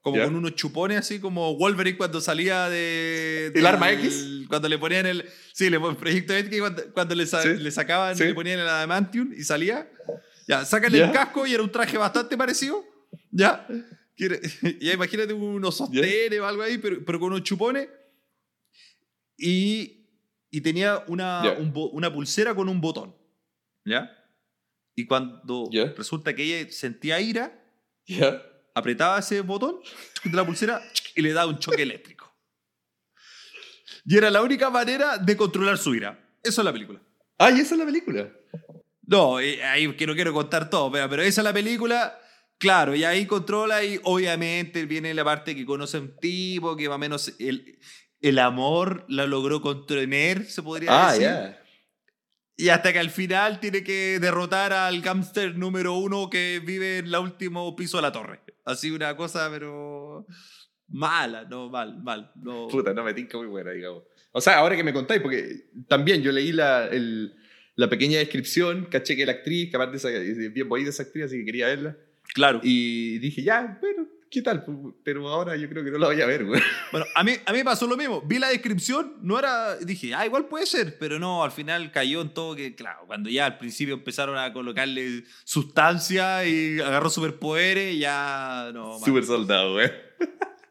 como con unos chupones, así como Wolverine cuando salía de... ¿El arma X? Cuando le ponían el... Sí, le, Proyecto X, cuando, cuando le, sa- Sí. le sacaban, Sí. le ponían el adamantium y salía. Ya, sacan el casco y era un traje bastante parecido. Ya. [laughs] Ya imagínate unos sostenes o algo ahí, pero, pero con unos chupones. Y, y tenía una, un una pulsera con un botón. ¿Ya? Y cuando resulta que ella sentía ira, Ya. apretaba ese botón de la pulsera y le daba un choque eléctrico. Y era la única manera de controlar su ira. Eso es la película. Ah, y esa es la película. No, eh, ahí que no quiero contar todo, pero esa es la película. Claro, y ahí controla y obviamente viene la parte que conoce a un tipo que más o menos el, el amor la logró contener, se podría Ah, decir. Y hasta que al final tiene que derrotar al gángster número uno que vive en el último piso de la torre. Así una cosa, pero mala, no, mal, mal. No. Puta, no me tinca muy buena, digamos. O sea, ahora que me contáis, porque también yo leí la, el- la pequeña descripción, caché que la actriz, que aparte es bien bonita esa actriz, así que quería verla. Claro. Y dije, ya, bueno, ¿qué tal? Pero ahora yo creo que no la voy a ver, güey. Bueno, a mí, a mí pasó lo mismo. Vi la descripción, no era. Dije, ah, igual puede ser, pero no, al final cayó en todo que, claro, cuando ya al principio empezaron a colocarle sustancia y agarró superpoderes, ya no. mal. Súper soldado, güey.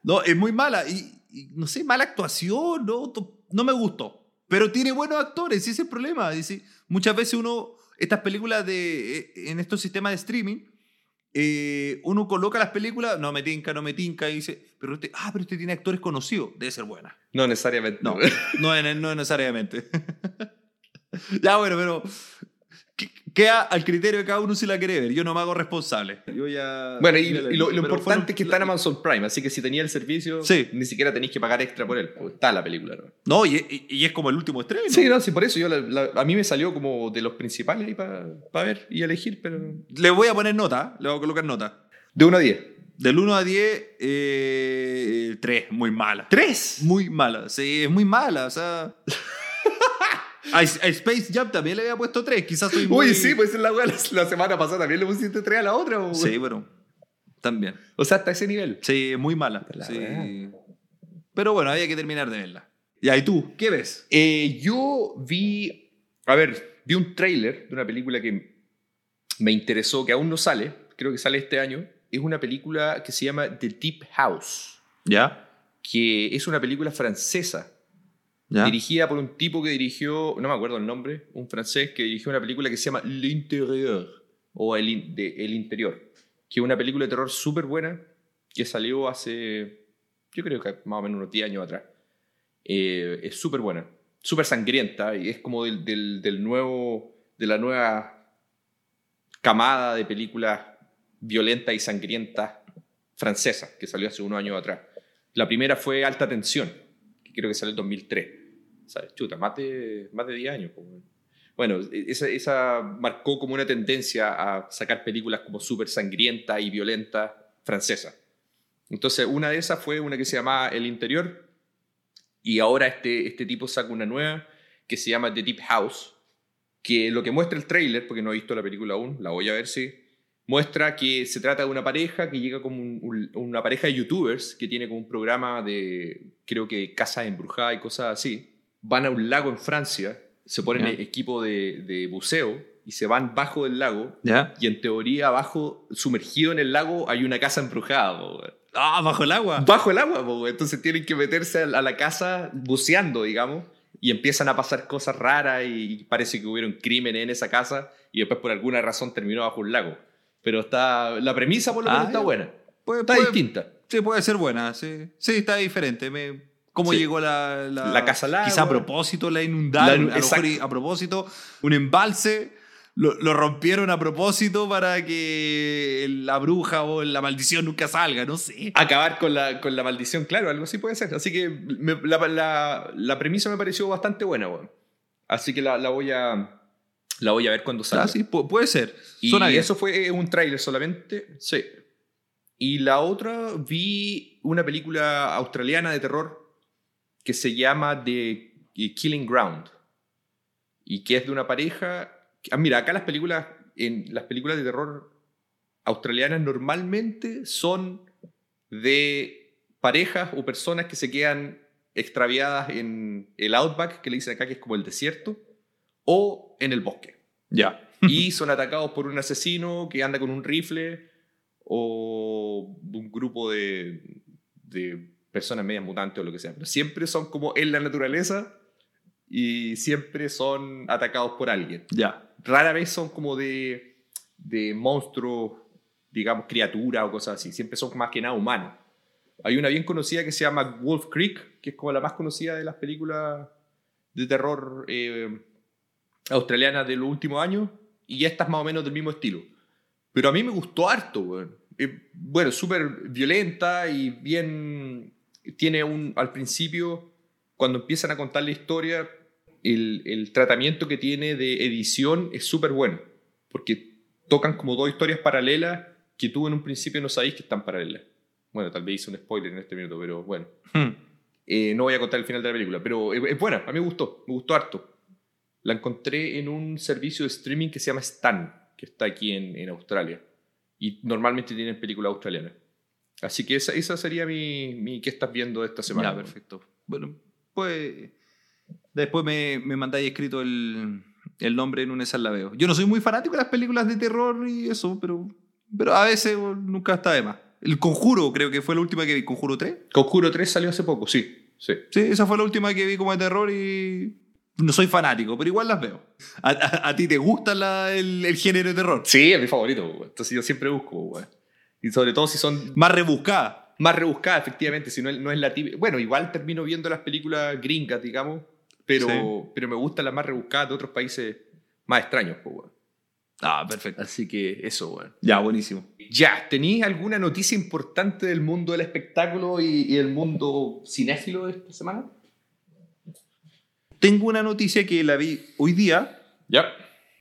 No, es muy mala. Y, y no sé, mala actuación, no, no me gustó. Pero tiene buenos actores, ese es el problema. Dice, muchas veces uno, estas películas de, eh, en estos sistemas de streaming, eh, uno coloca las películas, no me tinca, no me tinca, y dice, pero este, ah, pero este tiene actores conocidos, debe ser buena. No necesariamente. No, no, no necesariamente. [laughs] ya, bueno, pero queda al criterio de cada uno si la quiere ver. Yo no me hago responsable. Yo ya. Bueno, y, ya la y lo, importante es que está en Amazon Prime, así que si tenía el servicio, Sí. ni siquiera tenéis que pagar extra por él. pues, está la película, ¿no? No, y, y- es como el último estreno. Sí, no, sí, por eso yo la- a mí me salió como de los principales ahí para ver y elegir, pero... Le voy a poner nota, le voy a colocar nota. De 1 a 10. Del 1 a 10, eh, 3, muy mala. ¿Tres? Muy mala, sí, es muy mala, o sea... a, a Space Jam también le había puesto 3, quizás soy muy... Uy, sí, pues la, la, semana pasada también le pusiste 3 a la otra. güey. Sí, bueno, también. O sea, hasta ese nivel. Sí, muy mala. La sí. Pero bueno, había que terminar de verla. Ya, ¿y tú? ¿Qué ves? Eh, yo vi, a ver, vi un tráiler de una película que me interesó, que aún no sale, creo que sale este año. Es una película que se llama The Deep House, ¿Ya? que es una película francesa, ¿Ya? dirigida por un tipo que dirigió, no me acuerdo el nombre, un francés que dirigió una película que se llama L'Intérieur, o El, de- El Interior, que es una película de terror súper buena, que salió hace, yo creo que más o menos unos 10 años atrás. Eh, es súper buena, súper sangrienta, y es como del, del nuevo, de la nueva camada de películas violentas y sangrientas francesas, que salió hace unos años atrás. La primera fue Alta Tensión, que creo que salió en 2003. ¿Sabes? Chuta, más de, más de 10 años. Bueno, esa, esa marcó como una tendencia a sacar películas como súper sangrientas y violentas francesas. Entonces, una de esas fue una que se llamaba El Interior, y ahora este, este tipo saca una nueva que se llama The Deep House, que lo que muestra el tráiler, porque no he visto la película aún, la voy a ver si muestra que se trata de una pareja que llega como un- un- una pareja de youtubers que tiene como un programa de, creo que casas embrujadas y cosas así. Van a un lago en Francia, se ponen equipo de, de buceo y se van bajo del lago. ¿Ya? Y en teoría, abajo, sumergido en el lago, hay una casa embrujada. po. Ah, bajo el agua. Bajo el agua, po, entonces tienen que meterse a la casa buceando, digamos, y empiezan a pasar cosas raras y parece que hubieron crímenes en esa casa y después por alguna razón terminó bajo un lago. Pero está, la premisa por lo Ah, menos está ya. buena, Puede- está puede- distinta. Sí, puede ser buena. Sí, sí está diferente. Me, ¿Cómo Sí. llegó la, la, La casa al agua. Quizá a propósito la inundaron. La- a, lo mejor exacto. y a propósito, un embalse. Lo, lo rompieron a propósito para que la bruja o la maldición nunca salga, no sé. Acabar con la, con la maldición, claro, algo así puede ser. Así que me- la, la- la premisa me pareció bastante buena, weón. Así que la, la voy a La voy a ver cuando salga. Ah, sí, pu- puede ser. Y Suena bien. eso fue un tráiler solamente. Sí. Y la otra, vi una película australiana de terror que se llama The Killing Ground. Y que es de una pareja. Ah, mira, acá las películas, en las películas de terror australianas normalmente son de parejas o personas que se quedan extraviadas en el outback, que le dicen acá que es como el desierto, o en el bosque Ya. [laughs] y son atacados por un asesino que anda con un rifle o un grupo de, de personas medias mutantes o lo que sea. Pero siempre son como en la naturaleza y siempre son atacados por alguien. Ya. Rara vez son como de, de monstruos, digamos, criaturas o cosas así. Siempre son más que nada humanos. Hay una bien conocida que se llama Wolf Creek, que es como la más conocida de las películas de terror eh, australianas de los últimos años, y esta es más o menos del mismo estilo. Pero a mí me gustó harto, weón. Eh, bueno, súper violenta y bien... Tiene un... Al principio, cuando empiezan a contar la historia, el, el tratamiento que tiene de edición es súper bueno. Porque tocan como dos historias paralelas que tú en un principio no sabéis que están paralelas. Bueno, tal vez hice un spoiler en este minuto, pero bueno. Hmm. Eh, no voy a contar el final de la película, pero es, buena, a mí me gustó, me gustó harto. La encontré en un servicio de streaming que se llama Stan, que está aquí en, en Australia. Y normalmente tienen películas australianas. Así que esa, esa sería mi, mi ¿qué estás viendo esta semana? Ya, perfecto. Bueno, pues después me, me mandáis escrito el, el nombre en una esa la veo. Yo no soy muy fanático de las películas de terror y eso, pero, pero a veces nunca está de más. El Conjuro creo que fue la última que vi, Conjuro 3. Conjuro 3 salió hace poco, sí. sí. Sí, esa fue la última que vi como de terror y no soy fanático, pero igual las veo. ¿A, a- a ti te gusta la- el, el género de terror? Sí, es mi favorito, güey. entonces yo siempre busco. güey. Y sobre todo si son Más rebuscada. más rebuscadas, efectivamente, si no, no es la típica. Bueno, igual termino viendo las películas gringas, digamos, pero, Sí. pero me gustan las más rebuscadas de otros países más extraños, pues, güey. Ah, perfecto. Así que eso, güey. Ya, buenísimo. Ya, ¿tenéis alguna noticia importante del mundo del espectáculo y, y el mundo cinéfilo de esta semana? Tengo una noticia que la vi hoy día, Ya.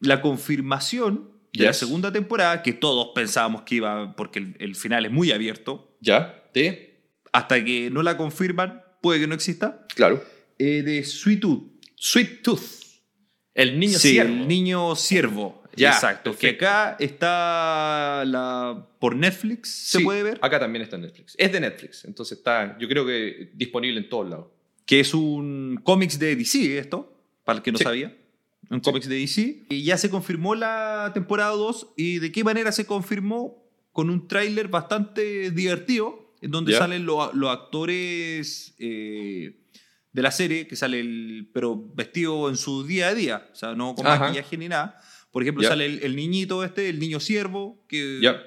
la confirmación de la segunda temporada, que todos pensábamos que iba, porque el, el final es muy abierto, ¿Ya? ¿Te? hasta que no la confirman, puede que no exista, Claro. eh, de Sweet Tooth. Sweet Tooth. El niño sí, ciervo. el niño siervo. Ya, Exacto. Que acá está la, por Netflix, se Sí, puede ver, Acá también está en Netflix. Es de Netflix, entonces está, yo creo que disponible en todos lados. que es un cómics de DC, esto, para el que no Sí. sabía. Un cómics de DC. Y ya se confirmó la temporada 2. ¿Y de qué manera se confirmó? Con un tráiler bastante divertido, en donde salen lo- los actores eh, de la serie, que sale el, pero vestido en su día a día, o sea, no con Ajá. maquillaje ni nada. Por ejemplo, sale el, el niñito este, el niño siervo, que Ya.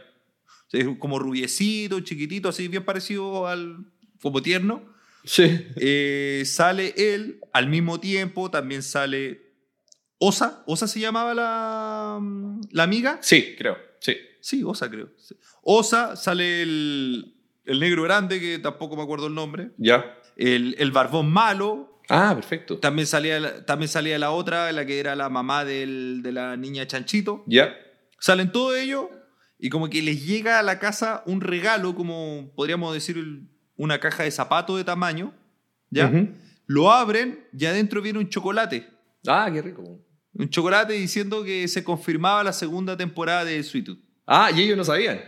es como rubiecito, chiquitito, así bien parecido al como tierno. Sí. Eh, sale él, al mismo tiempo también sale Osa. ¿Osa se llamaba la, la amiga? Sí, creo. Sí. Sí, Osa creo. Sí. Osa, sale el, el negro grande, que tampoco me acuerdo el nombre. Ya. El, el barbón malo. Ah, perfecto. También salía, la- también salía la otra, la que era la mamá del- de la niña Chanchito. Ya. Salen todos ellos y como que les llega a la casa un regalo, como podríamos decir una caja de zapato de tamaño. ¿Ya? Lo abren y adentro viene un chocolate. Ah, qué rico. Un chocolate diciendo que se confirmaba la segunda temporada de Sweet Tooth. Ah, y ellos no sabían.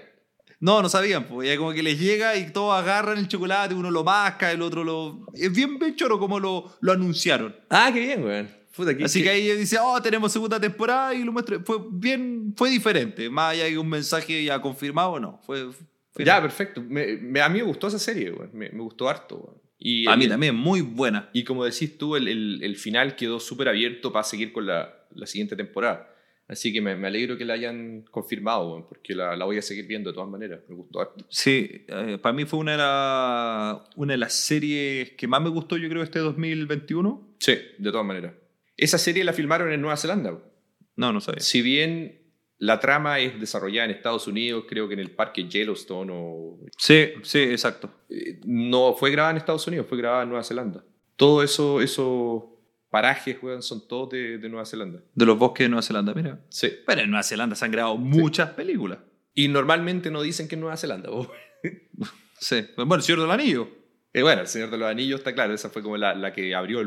No, no sabían, pues ya como que les llega y todos agarran el chocolate, uno lo masca, el otro lo... Es bien, bien choro como lo, lo anunciaron. Ah, qué bien, weón. Puta, Así qué- que ahí dice, oh, tenemos segunda temporada y lo muestra. Fue bien, fue diferente. Más allá de un mensaje ya confirmado, no. Fue, fue- Ya, perfecto. Me- me- a mí me gustó esa serie, weón. Me, me gustó harto, weón. Y, A mí también, muy buena. Y como decís tú, el, el- el final quedó súper abierto para seguir con la, la siguiente temporada. Así que me, me alegro que la hayan confirmado, porque la, la voy a seguir viendo de todas maneras. Me gustó harto. Sí, eh, para mí fue una de, la- una de las series que más me gustó, yo creo, este 2021. Sí, de todas maneras. Esa serie la filmaron en Nueva Zelanda. No, no sabía. Si bien la trama es desarrollada en Estados Unidos, creo que en el parque Yellowstone o Sí, sí, exacto. eh, no fue grabada en Estados Unidos, fue grabada en Nueva Zelanda. Todo eso, eso parajes, son todos de, Nueva Zelanda. De los bosques de Nueva Zelanda, mira. Sí. Pero en Nueva Zelanda se han grabado muchas películas. Y normalmente no dicen que es Nueva Zelanda. [laughs] sí. Bueno, El Señor del Anillo. Eh, bueno, El Señor de los Anillos está claro. Esa fue como la, que abrió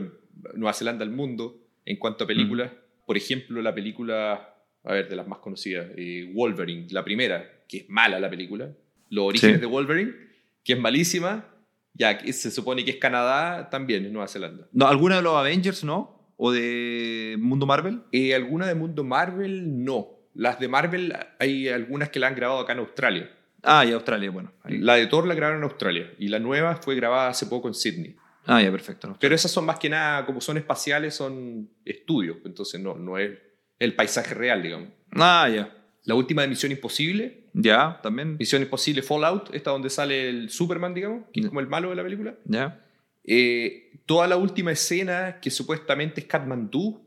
Nueva Zelanda al mundo en cuanto a películas. Mm. Por ejemplo, la película, a ver, de las más conocidas, eh, Wolverine, la primera, que es mala la película. Los orígenes de Wolverine, que es malísima ya, se supone que es Canadá, también es Nueva Zelanda. No, ¿Alguna de los Avengers no? ¿O de Mundo Marvel? Eh, alguna de Mundo Marvel no. Las de Marvel hay algunas que la han grabado acá en Australia. Ah, y Australia, bueno. La de Thor la grabaron en Australia y la nueva fue grabada hace poco en Sydney. Ah, ya, perfecto. Pero esas son más que nada, como son espaciales, son estudios, entonces no, no es el paisaje real, digamos. Ah, ya. La última de Misión Imposible. Ya, también. Misión Imposible Fallout, esta donde sale el Superman, digamos, que es como el malo de la película. Ya. Eh, toda la última escena, que supuestamente es Kathmandu,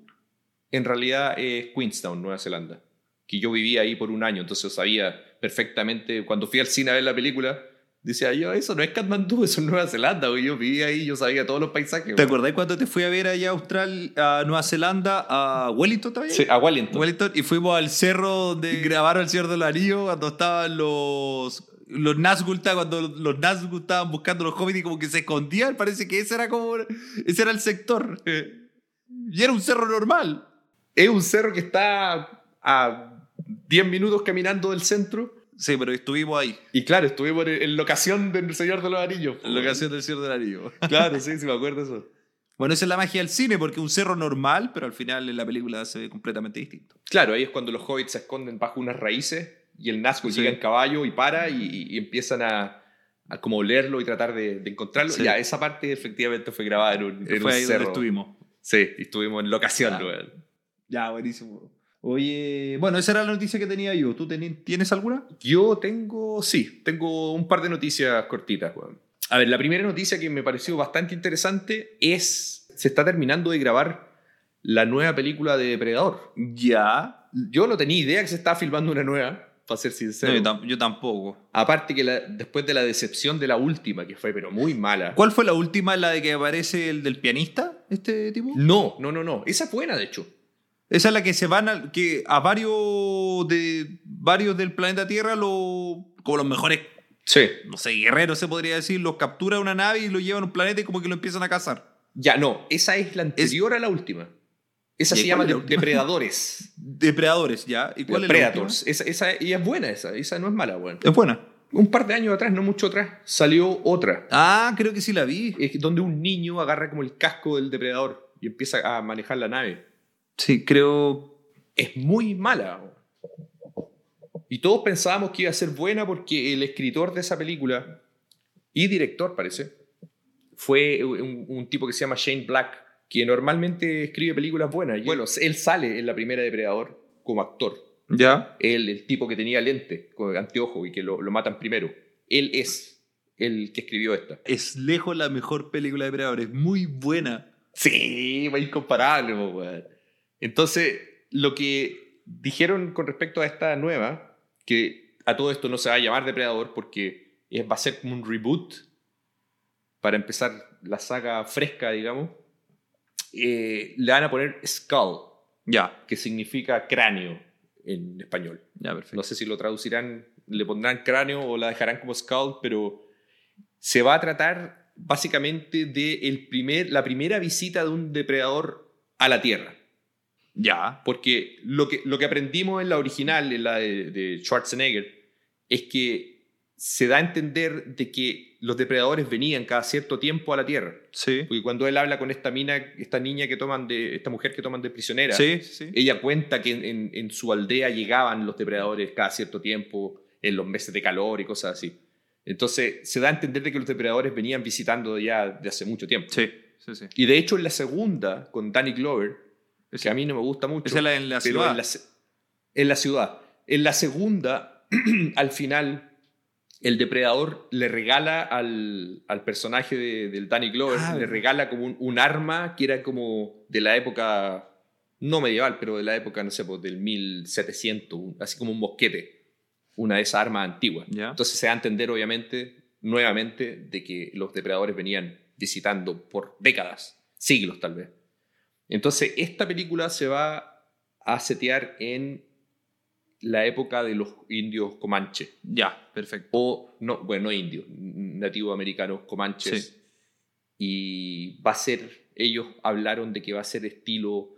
en realidad es Queenstown, Nueva Zelanda. Que yo vivía ahí por un año, entonces sabía perfectamente, cuando fui al cine a ver la película, Decía yo, eso no es Kathmandu, [laughs] eso es Nueva Zelanda, Yo vivía ahí, yo sabía todos los paisajes. ¿Te acordás cuando te fui a ver allá a Austral, a Nueva Zelanda, a Wellington también? Sí, a Wellington. Wellington. Y fuimos al cerro donde grabaron el Señor del Anillo, cuando estaban los los Nazgûl, cuando los Nazgûl estaban buscando los hobbits y como que se escondían, parece que ese era como ese era el sector. Y era un cerro normal. Es un cerro que está a 10 minutos caminando del centro Sí, pero estuvimos ahí. Y claro, estuvimos en, locación del Señor de los Anillos. En locación del Señor del Anillo. [laughs] Claro, sí, sí, me acuerdo eso. Bueno, esa es la magia del cine, porque es un cerro normal, pero al final en la película se ve completamente distinto. Claro, ahí es cuando los hobbits se esconden bajo unas raíces y el Nazgûl llega en caballo y para y, empiezan a, a, como olerlo y tratar de, encontrarlo. Ya, esa parte efectivamente fue grabada en un, en fue ahí Donde estuvimos. Sí, estuvimos en locación. Ya, buenísimo. Oye, bueno, esa era la noticia que tenía yo. ¿Tú tienes alguna? Yo tengo, sí, tengo un par de noticias cortitas. A ver, la primera noticia que me pareció bastante interesante es, se está terminando de grabar la nueva película de Depredador. Ya. Yo no tenía idea que se estaba filmando una nueva, para ser sincero. yo, tampoco. Aparte que después de la decepción de la última, que fue pero muy mala. ¿Cuál fue la última, la de que aparece el del pianista, este tipo? No, no, no, no. Esa es buena, de hecho. Esa es la que se van a, que a varios, de, varios del planeta Tierra, lo, como los mejores, sí. no sé, guerreros se podría decir, los captura una nave y lo llevan a un planeta y como que lo empiezan a cazar. Ya, no, esa es la anterior a la última. Esa se llama Depredadores. [laughs] Depredadores, ya. ¿Y cuál Predators. Es esa, y es buena esa, esa no es mala, bueno. Es buena. Un par de años atrás, no mucho atrás, salió otra. Ah, creo que sí la vi. Es donde un niño agarra como el casco del depredador y empieza a manejar la nave. Sí, creo. Es muy mala. Y todos pensábamos que iba a ser buena porque el escritor de esa película y director, parece, fue un, tipo que se llama Shane Black, que normalmente escribe películas buenas. Y bueno, él sale en la primera Depredador como actor. ¿Ya? Él, el tipo que tenía lente, con anteojo y que lo, matan primero. Él es el que escribió esta. Es lejos la mejor película de Depredador, es muy buena. Sí, incomparable, weón. Entonces, lo que dijeron con respecto a esta nueva, que a todo esto no se va a llamar Depredador porque va a ser como un reboot para empezar la saga fresca, digamos, eh, le van a poner Skull, ya. que significa cráneo en español. Ya, perfecto. No sé si lo traducirán, le pondrán cráneo o la dejarán como Skull, pero se va a tratar básicamente de el primer, la primera visita de un depredador a la Tierra. Ya. Porque lo que, lo que aprendimos en la original, en la de, Schwarzenegger, es que se da a entender de que los depredadores venían cada cierto tiempo a la Tierra. Sí. Porque cuando él habla con esta mina, esta niña que toman de, esta mujer que toman de prisionera, sí, sí. ella cuenta que en, en, su aldea llegaban los depredadores cada cierto tiempo, en los meses de calor y cosas así. Entonces se da a entender de que los depredadores venían visitando ya de hace mucho tiempo. Sí, sí, sí. Y de hecho en la segunda, con Danny Glover, que a mí no me gusta mucho. Esa es en la ciudad. En la, ciudad. En la segunda, [clears throat] al final, el depredador le regala al, al personaje del Danny Glover, ah, le regala como un, arma que era como de la época, no medieval, pero de la época, no sé, pues, del 1700, así como un mosquete, una de esas armas antiguas. Entonces se da a entender, obviamente, nuevamente, de que los depredadores venían visitando por décadas, siglos tal vez Entonces, esta película se va a setear en la época de los indios comanches. Ya, perfecto. O, no, bueno, no indios, nativos americanos comanches. Sí. Y va a ser, ellos hablaron de que va a ser estilo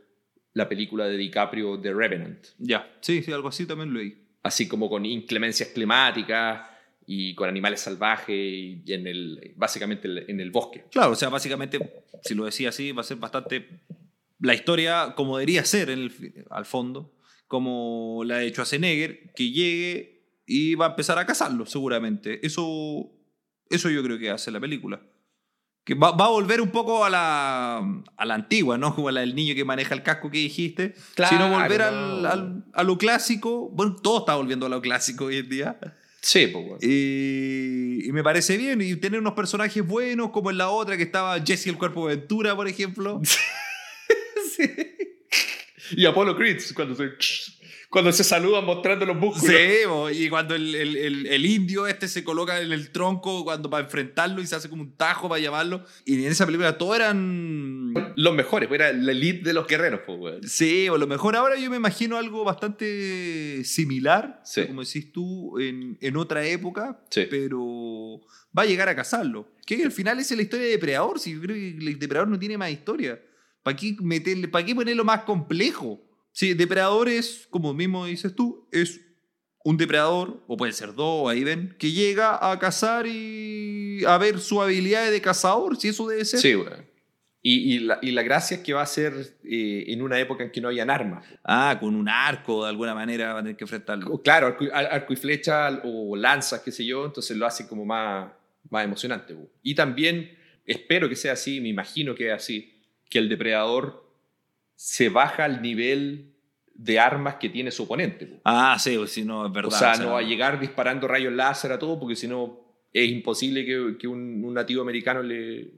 la película de DiCaprio The Revenant. Ya, sí, sí, algo así también lo leí. Así como con inclemencias climáticas y con animales salvajes y en el, básicamente en el bosque. Claro, o sea, básicamente, si lo decía así, va a ser bastante la historia como debería ser en el- al fondo, como la de Schwarzenegger, que llegue y va a empezar a cazarlo, seguramente. Eso, eso yo creo que hace la película. Que va, va a volver un poco a la, a la antigua, ¿no? Como la del niño que maneja el casco que dijiste. Claro, sino volver al- al- a lo clásico. Bueno, todo está volviendo a lo clásico hoy en día. Sí, pues, bueno. Y, y me parece bien. Y tener unos personajes buenos, como en la otra que estaba Jesse el Cuerpo de Ventura, por ejemplo. [laughs] [laughs] Y Apollo Creed, cuando se, cuando se saludan mostrando los músculos. Sí, y cuando el, el- el- el indio este se coloca en el tronco cuando para enfrentarlo y se hace como un tajo para llamarlo. Y en esa película todos eran... Los mejores, pues, era la elite de los guerreros, pues. Sí, o lo mejor ahora yo me imagino algo bastante similar, Sí. como decís tú, en, en otra época, Sí. pero va a llegar a cazarlo. Que al final esa es la historia de Depredador, si yo creo que el Depredador no tiene más historia. ¿Para qué, meterle, ¿Para qué ponerlo más complejo? Sí, Depredador es, como mismo dices tú, es un depredador, o pueden ser dos, ahí ven, que llega a cazar y a ver su habilidad de cazador, si eso debe ser. Sí, weón. Y, y la, y la gracia es que va a ser eh, en una época en que no hayan armas. Ah, con un arco de alguna manera va a tener que enfrentarlo. Claro, arco, y- arco y flecha o lanzas, qué sé yo, entonces lo hace como más, más emocionante. Y también, espero que sea así, me imagino que es así, que el depredador se baja al nivel de armas que tiene su oponente. Ah, sí, pues, si no, es verdad. o sea, no va a llegar disparando rayos láser a todo, porque si no es imposible que, que un, un nativo americano le,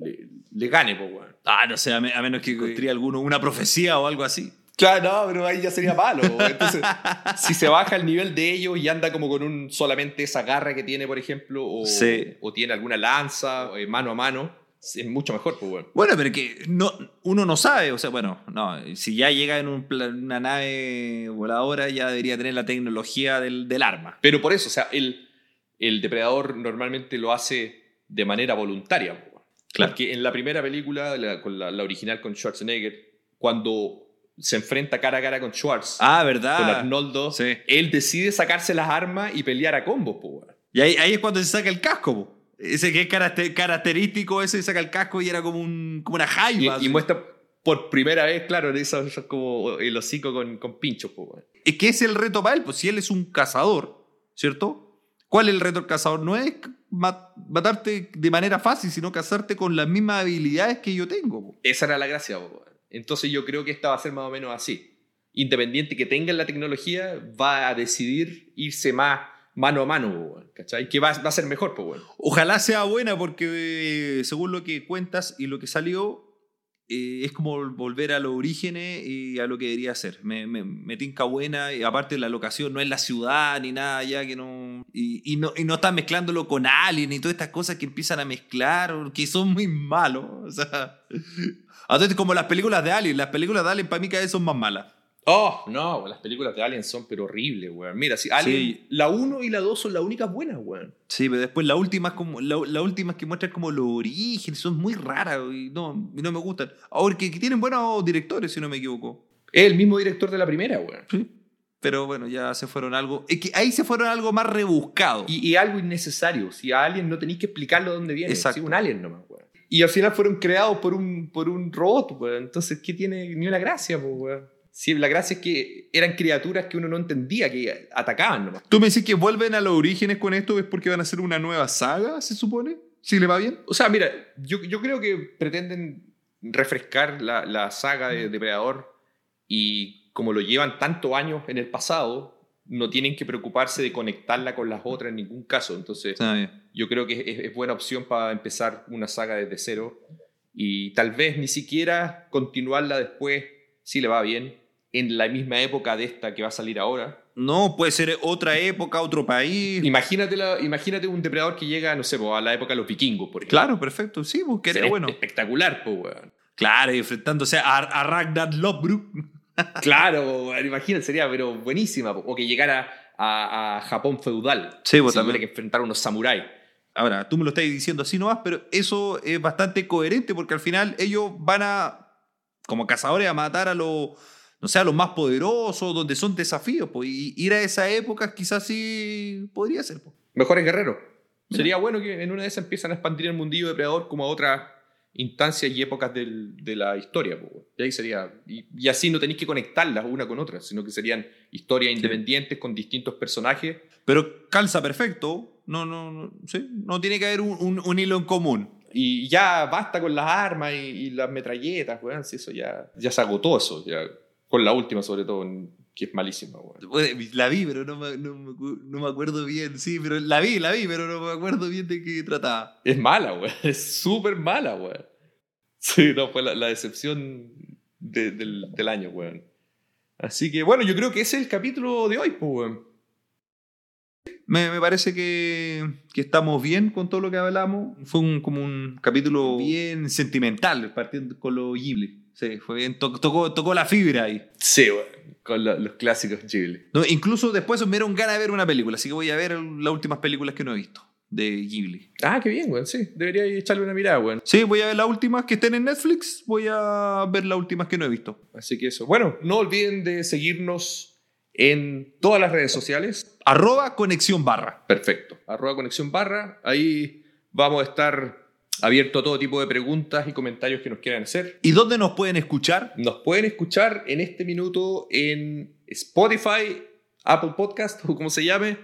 le, le gane. pues, weón. Ah, no sé, a, me- a menos que encontré alguno, una profecía o algo así. Claro, no, pero ahí ya sería malo. Entonces, [laughs] si se baja el nivel de ellos y anda como con un solamente esa garra que tiene, por ejemplo, o, Sí. o tiene alguna lanza eh, mano a mano, es mucho mejor, pues. Bueno, pero que no, uno no sabe, o sea, bueno, no, si ya llega en un una nave voladora, ya debería tener la tecnología del, del arma. Pero por eso, o sea, el, el depredador normalmente lo hace de manera voluntaria. weón. Claro. Porque en la primera película, la, con la, la original con Schwarzenegger, cuando se enfrenta cara a cara con Schwarz, Ah, ¿verdad? con Arnoldo, Sí. él decide sacarse las armas y pelear a combos, weón. Y ahí, ahí es cuando se saca el casco, po. Ese que es caracter- característico, ese saca el casco y era como, un, como una jaiba. y muestra por primera vez, claro, eso, eso es como el hocico con, con pinchos, po. Es que es el reto para él, pues si él es un cazador, ¿cierto? ¿Cuál es el reto del cazador? No es ma- matarte de manera fácil, sino cazarte con las mismas habilidades que yo tengo. po. Esa era la gracia, po. Entonces yo creo que esta va a ser más o menos así. Independiente que tengan la tecnología, va a decidir irse más mano a mano, ¿cachai? Que va, a ser mejor, pues, weón. Ojalá sea buena porque eh, según lo que cuentas y lo que salió, eh, es como volver a los orígenes y a lo que debería ser. Me, me, tinca buena y aparte la locación no es la ciudad ni nada ya que no... Y, no, y no están mezclándolo con Alien y todas estas cosas que empiezan a mezclar, que son muy malos. O sea, [laughs] entonces como las películas de Alien, las películas de Alien para mí cada vez son más malas. Oh, no, las películas de Alien son pero horribles, weón. Mira, si Alien, Sí. la 1 y la 2 son las únicas buenas, weón. Sí, pero después las últimas como la, la últimas que muestran como los orígenes son muy raras y no, y no me gustan. Ahora que, que tienen buenos directores, si no me equivoco. Es el mismo director de la primera, weón. Sí. Pero bueno, ya se fueron algo. Es que ahí se fueron algo más rebuscado. Y, y algo innecesario. Si a Alien no tenéis que explicarlo de dónde viene. Exacto. Un Alien nomás, weón. Y al final fueron creados por un, por un robot, weón. Entonces, ¿qué tiene ni una gracia, pues, weón? Sí, la gracia es que eran criaturas que uno no entendía, que atacaban nomás. ¿Tú me decís que vuelven a los orígenes con esto? ¿Es porque van a hacer una nueva saga, se supone? ¿Si le va bien? O sea, mira, yo, yo creo que pretenden refrescar la, la saga de Depredador y como lo llevan tantos años en el pasado, no tienen que preocuparse de conectarla con las otras en ningún caso. Entonces, yo creo que es, es buena opción para empezar una saga desde cero y tal vez ni siquiera continuarla después, si le va bien, en la misma época de esta que va a salir ahora. No, puede ser otra época, otro país. Imagínate, la- imagínate un depredador que llega, no sé, po, a la época de los vikingos, por ejemplo. Claro, perfecto. Sí, pues que Sería era bueno. Espectacular, pues, weón. Claro, y enfrentándose a, a Ragnar Lothbrok. [laughs] claro, imagínate, sería pero buenísima. O que llegara a, Japón feudal. Sí, vos también. que enfrentar a unos samuráis. Ahora, tú me lo estás diciendo así nomás, pero eso es bastante coherente porque al final ellos van a, como cazadores, a matar a los, no sé, a los más poderosos, donde son desafíos. Pues, y ir a esa época quizás sí podría ser. Pues. Mejores guerreros. Sería bueno que en una de esas empiezan a expandir el mundillo depredador como a otras instancias y épocas de la historia. Y ahí sería. Y, así no tenéis que conectarlas una con otra, sino que serían historias independientes con distintos personajes. Pero calza perfecto. No, no, no, ¿sí? no tiene que haber un, hilo en común. Y ya basta con las armas y, las metralletas, weón. Si eso ya, ya se agotó eso. Ya, con la última, sobre todo que es malísima, La vi, pero no me, no, me, acuerdo bien. Sí, pero la vi, la vi, pero no me acuerdo bien de qué trataba. Es mala, güey. [laughs] Es súper mala, güey. Sí, no, fue la, decepción del, del, año, güey. Así que, bueno, yo creo que ese es el capítulo de hoy, pues, güey. Me, me, parece que, que, estamos bien con todo lo que hablamos. Fue un, como un capítulo bien sentimental, partiendo con lo Ghibli. Sí, fue bien. Tocó, tocó la fibra ahí. Sí, güey con los clásicos Ghibli. No, incluso después me dieron ganas de ver una película, así que voy a ver las últimas películas que no he visto de Ghibli. Ah, qué bien, güey. Sí, debería echarle una mirada, güey. Sí, voy a ver las últimas que estén en Netflix. Voy a ver las últimas que no he visto. Así que eso. Bueno, no olviden de seguirnos en todas las redes sociales. Arroba conexión barra. Perfecto. Arroba conexión barra. Ahí vamos a estar abierto a todo tipo de preguntas y comentarios que nos quieran hacer. ¿Y dónde nos pueden escuchar? Nos pueden escuchar en este minuto en Spotify, Apple Podcast o como se llame,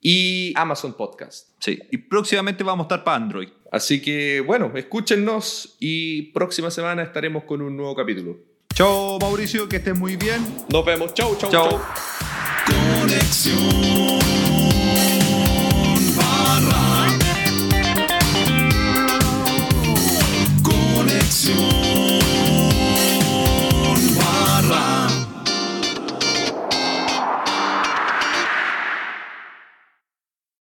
y Amazon Podcast. Sí, y próximamente vamos a estar para Android. Así que bueno, escúchenos y próxima semana estaremos con un nuevo capítulo. Chao Mauricio, que estés muy bien. Nos vemos. Chao, chao, chao. Conexión.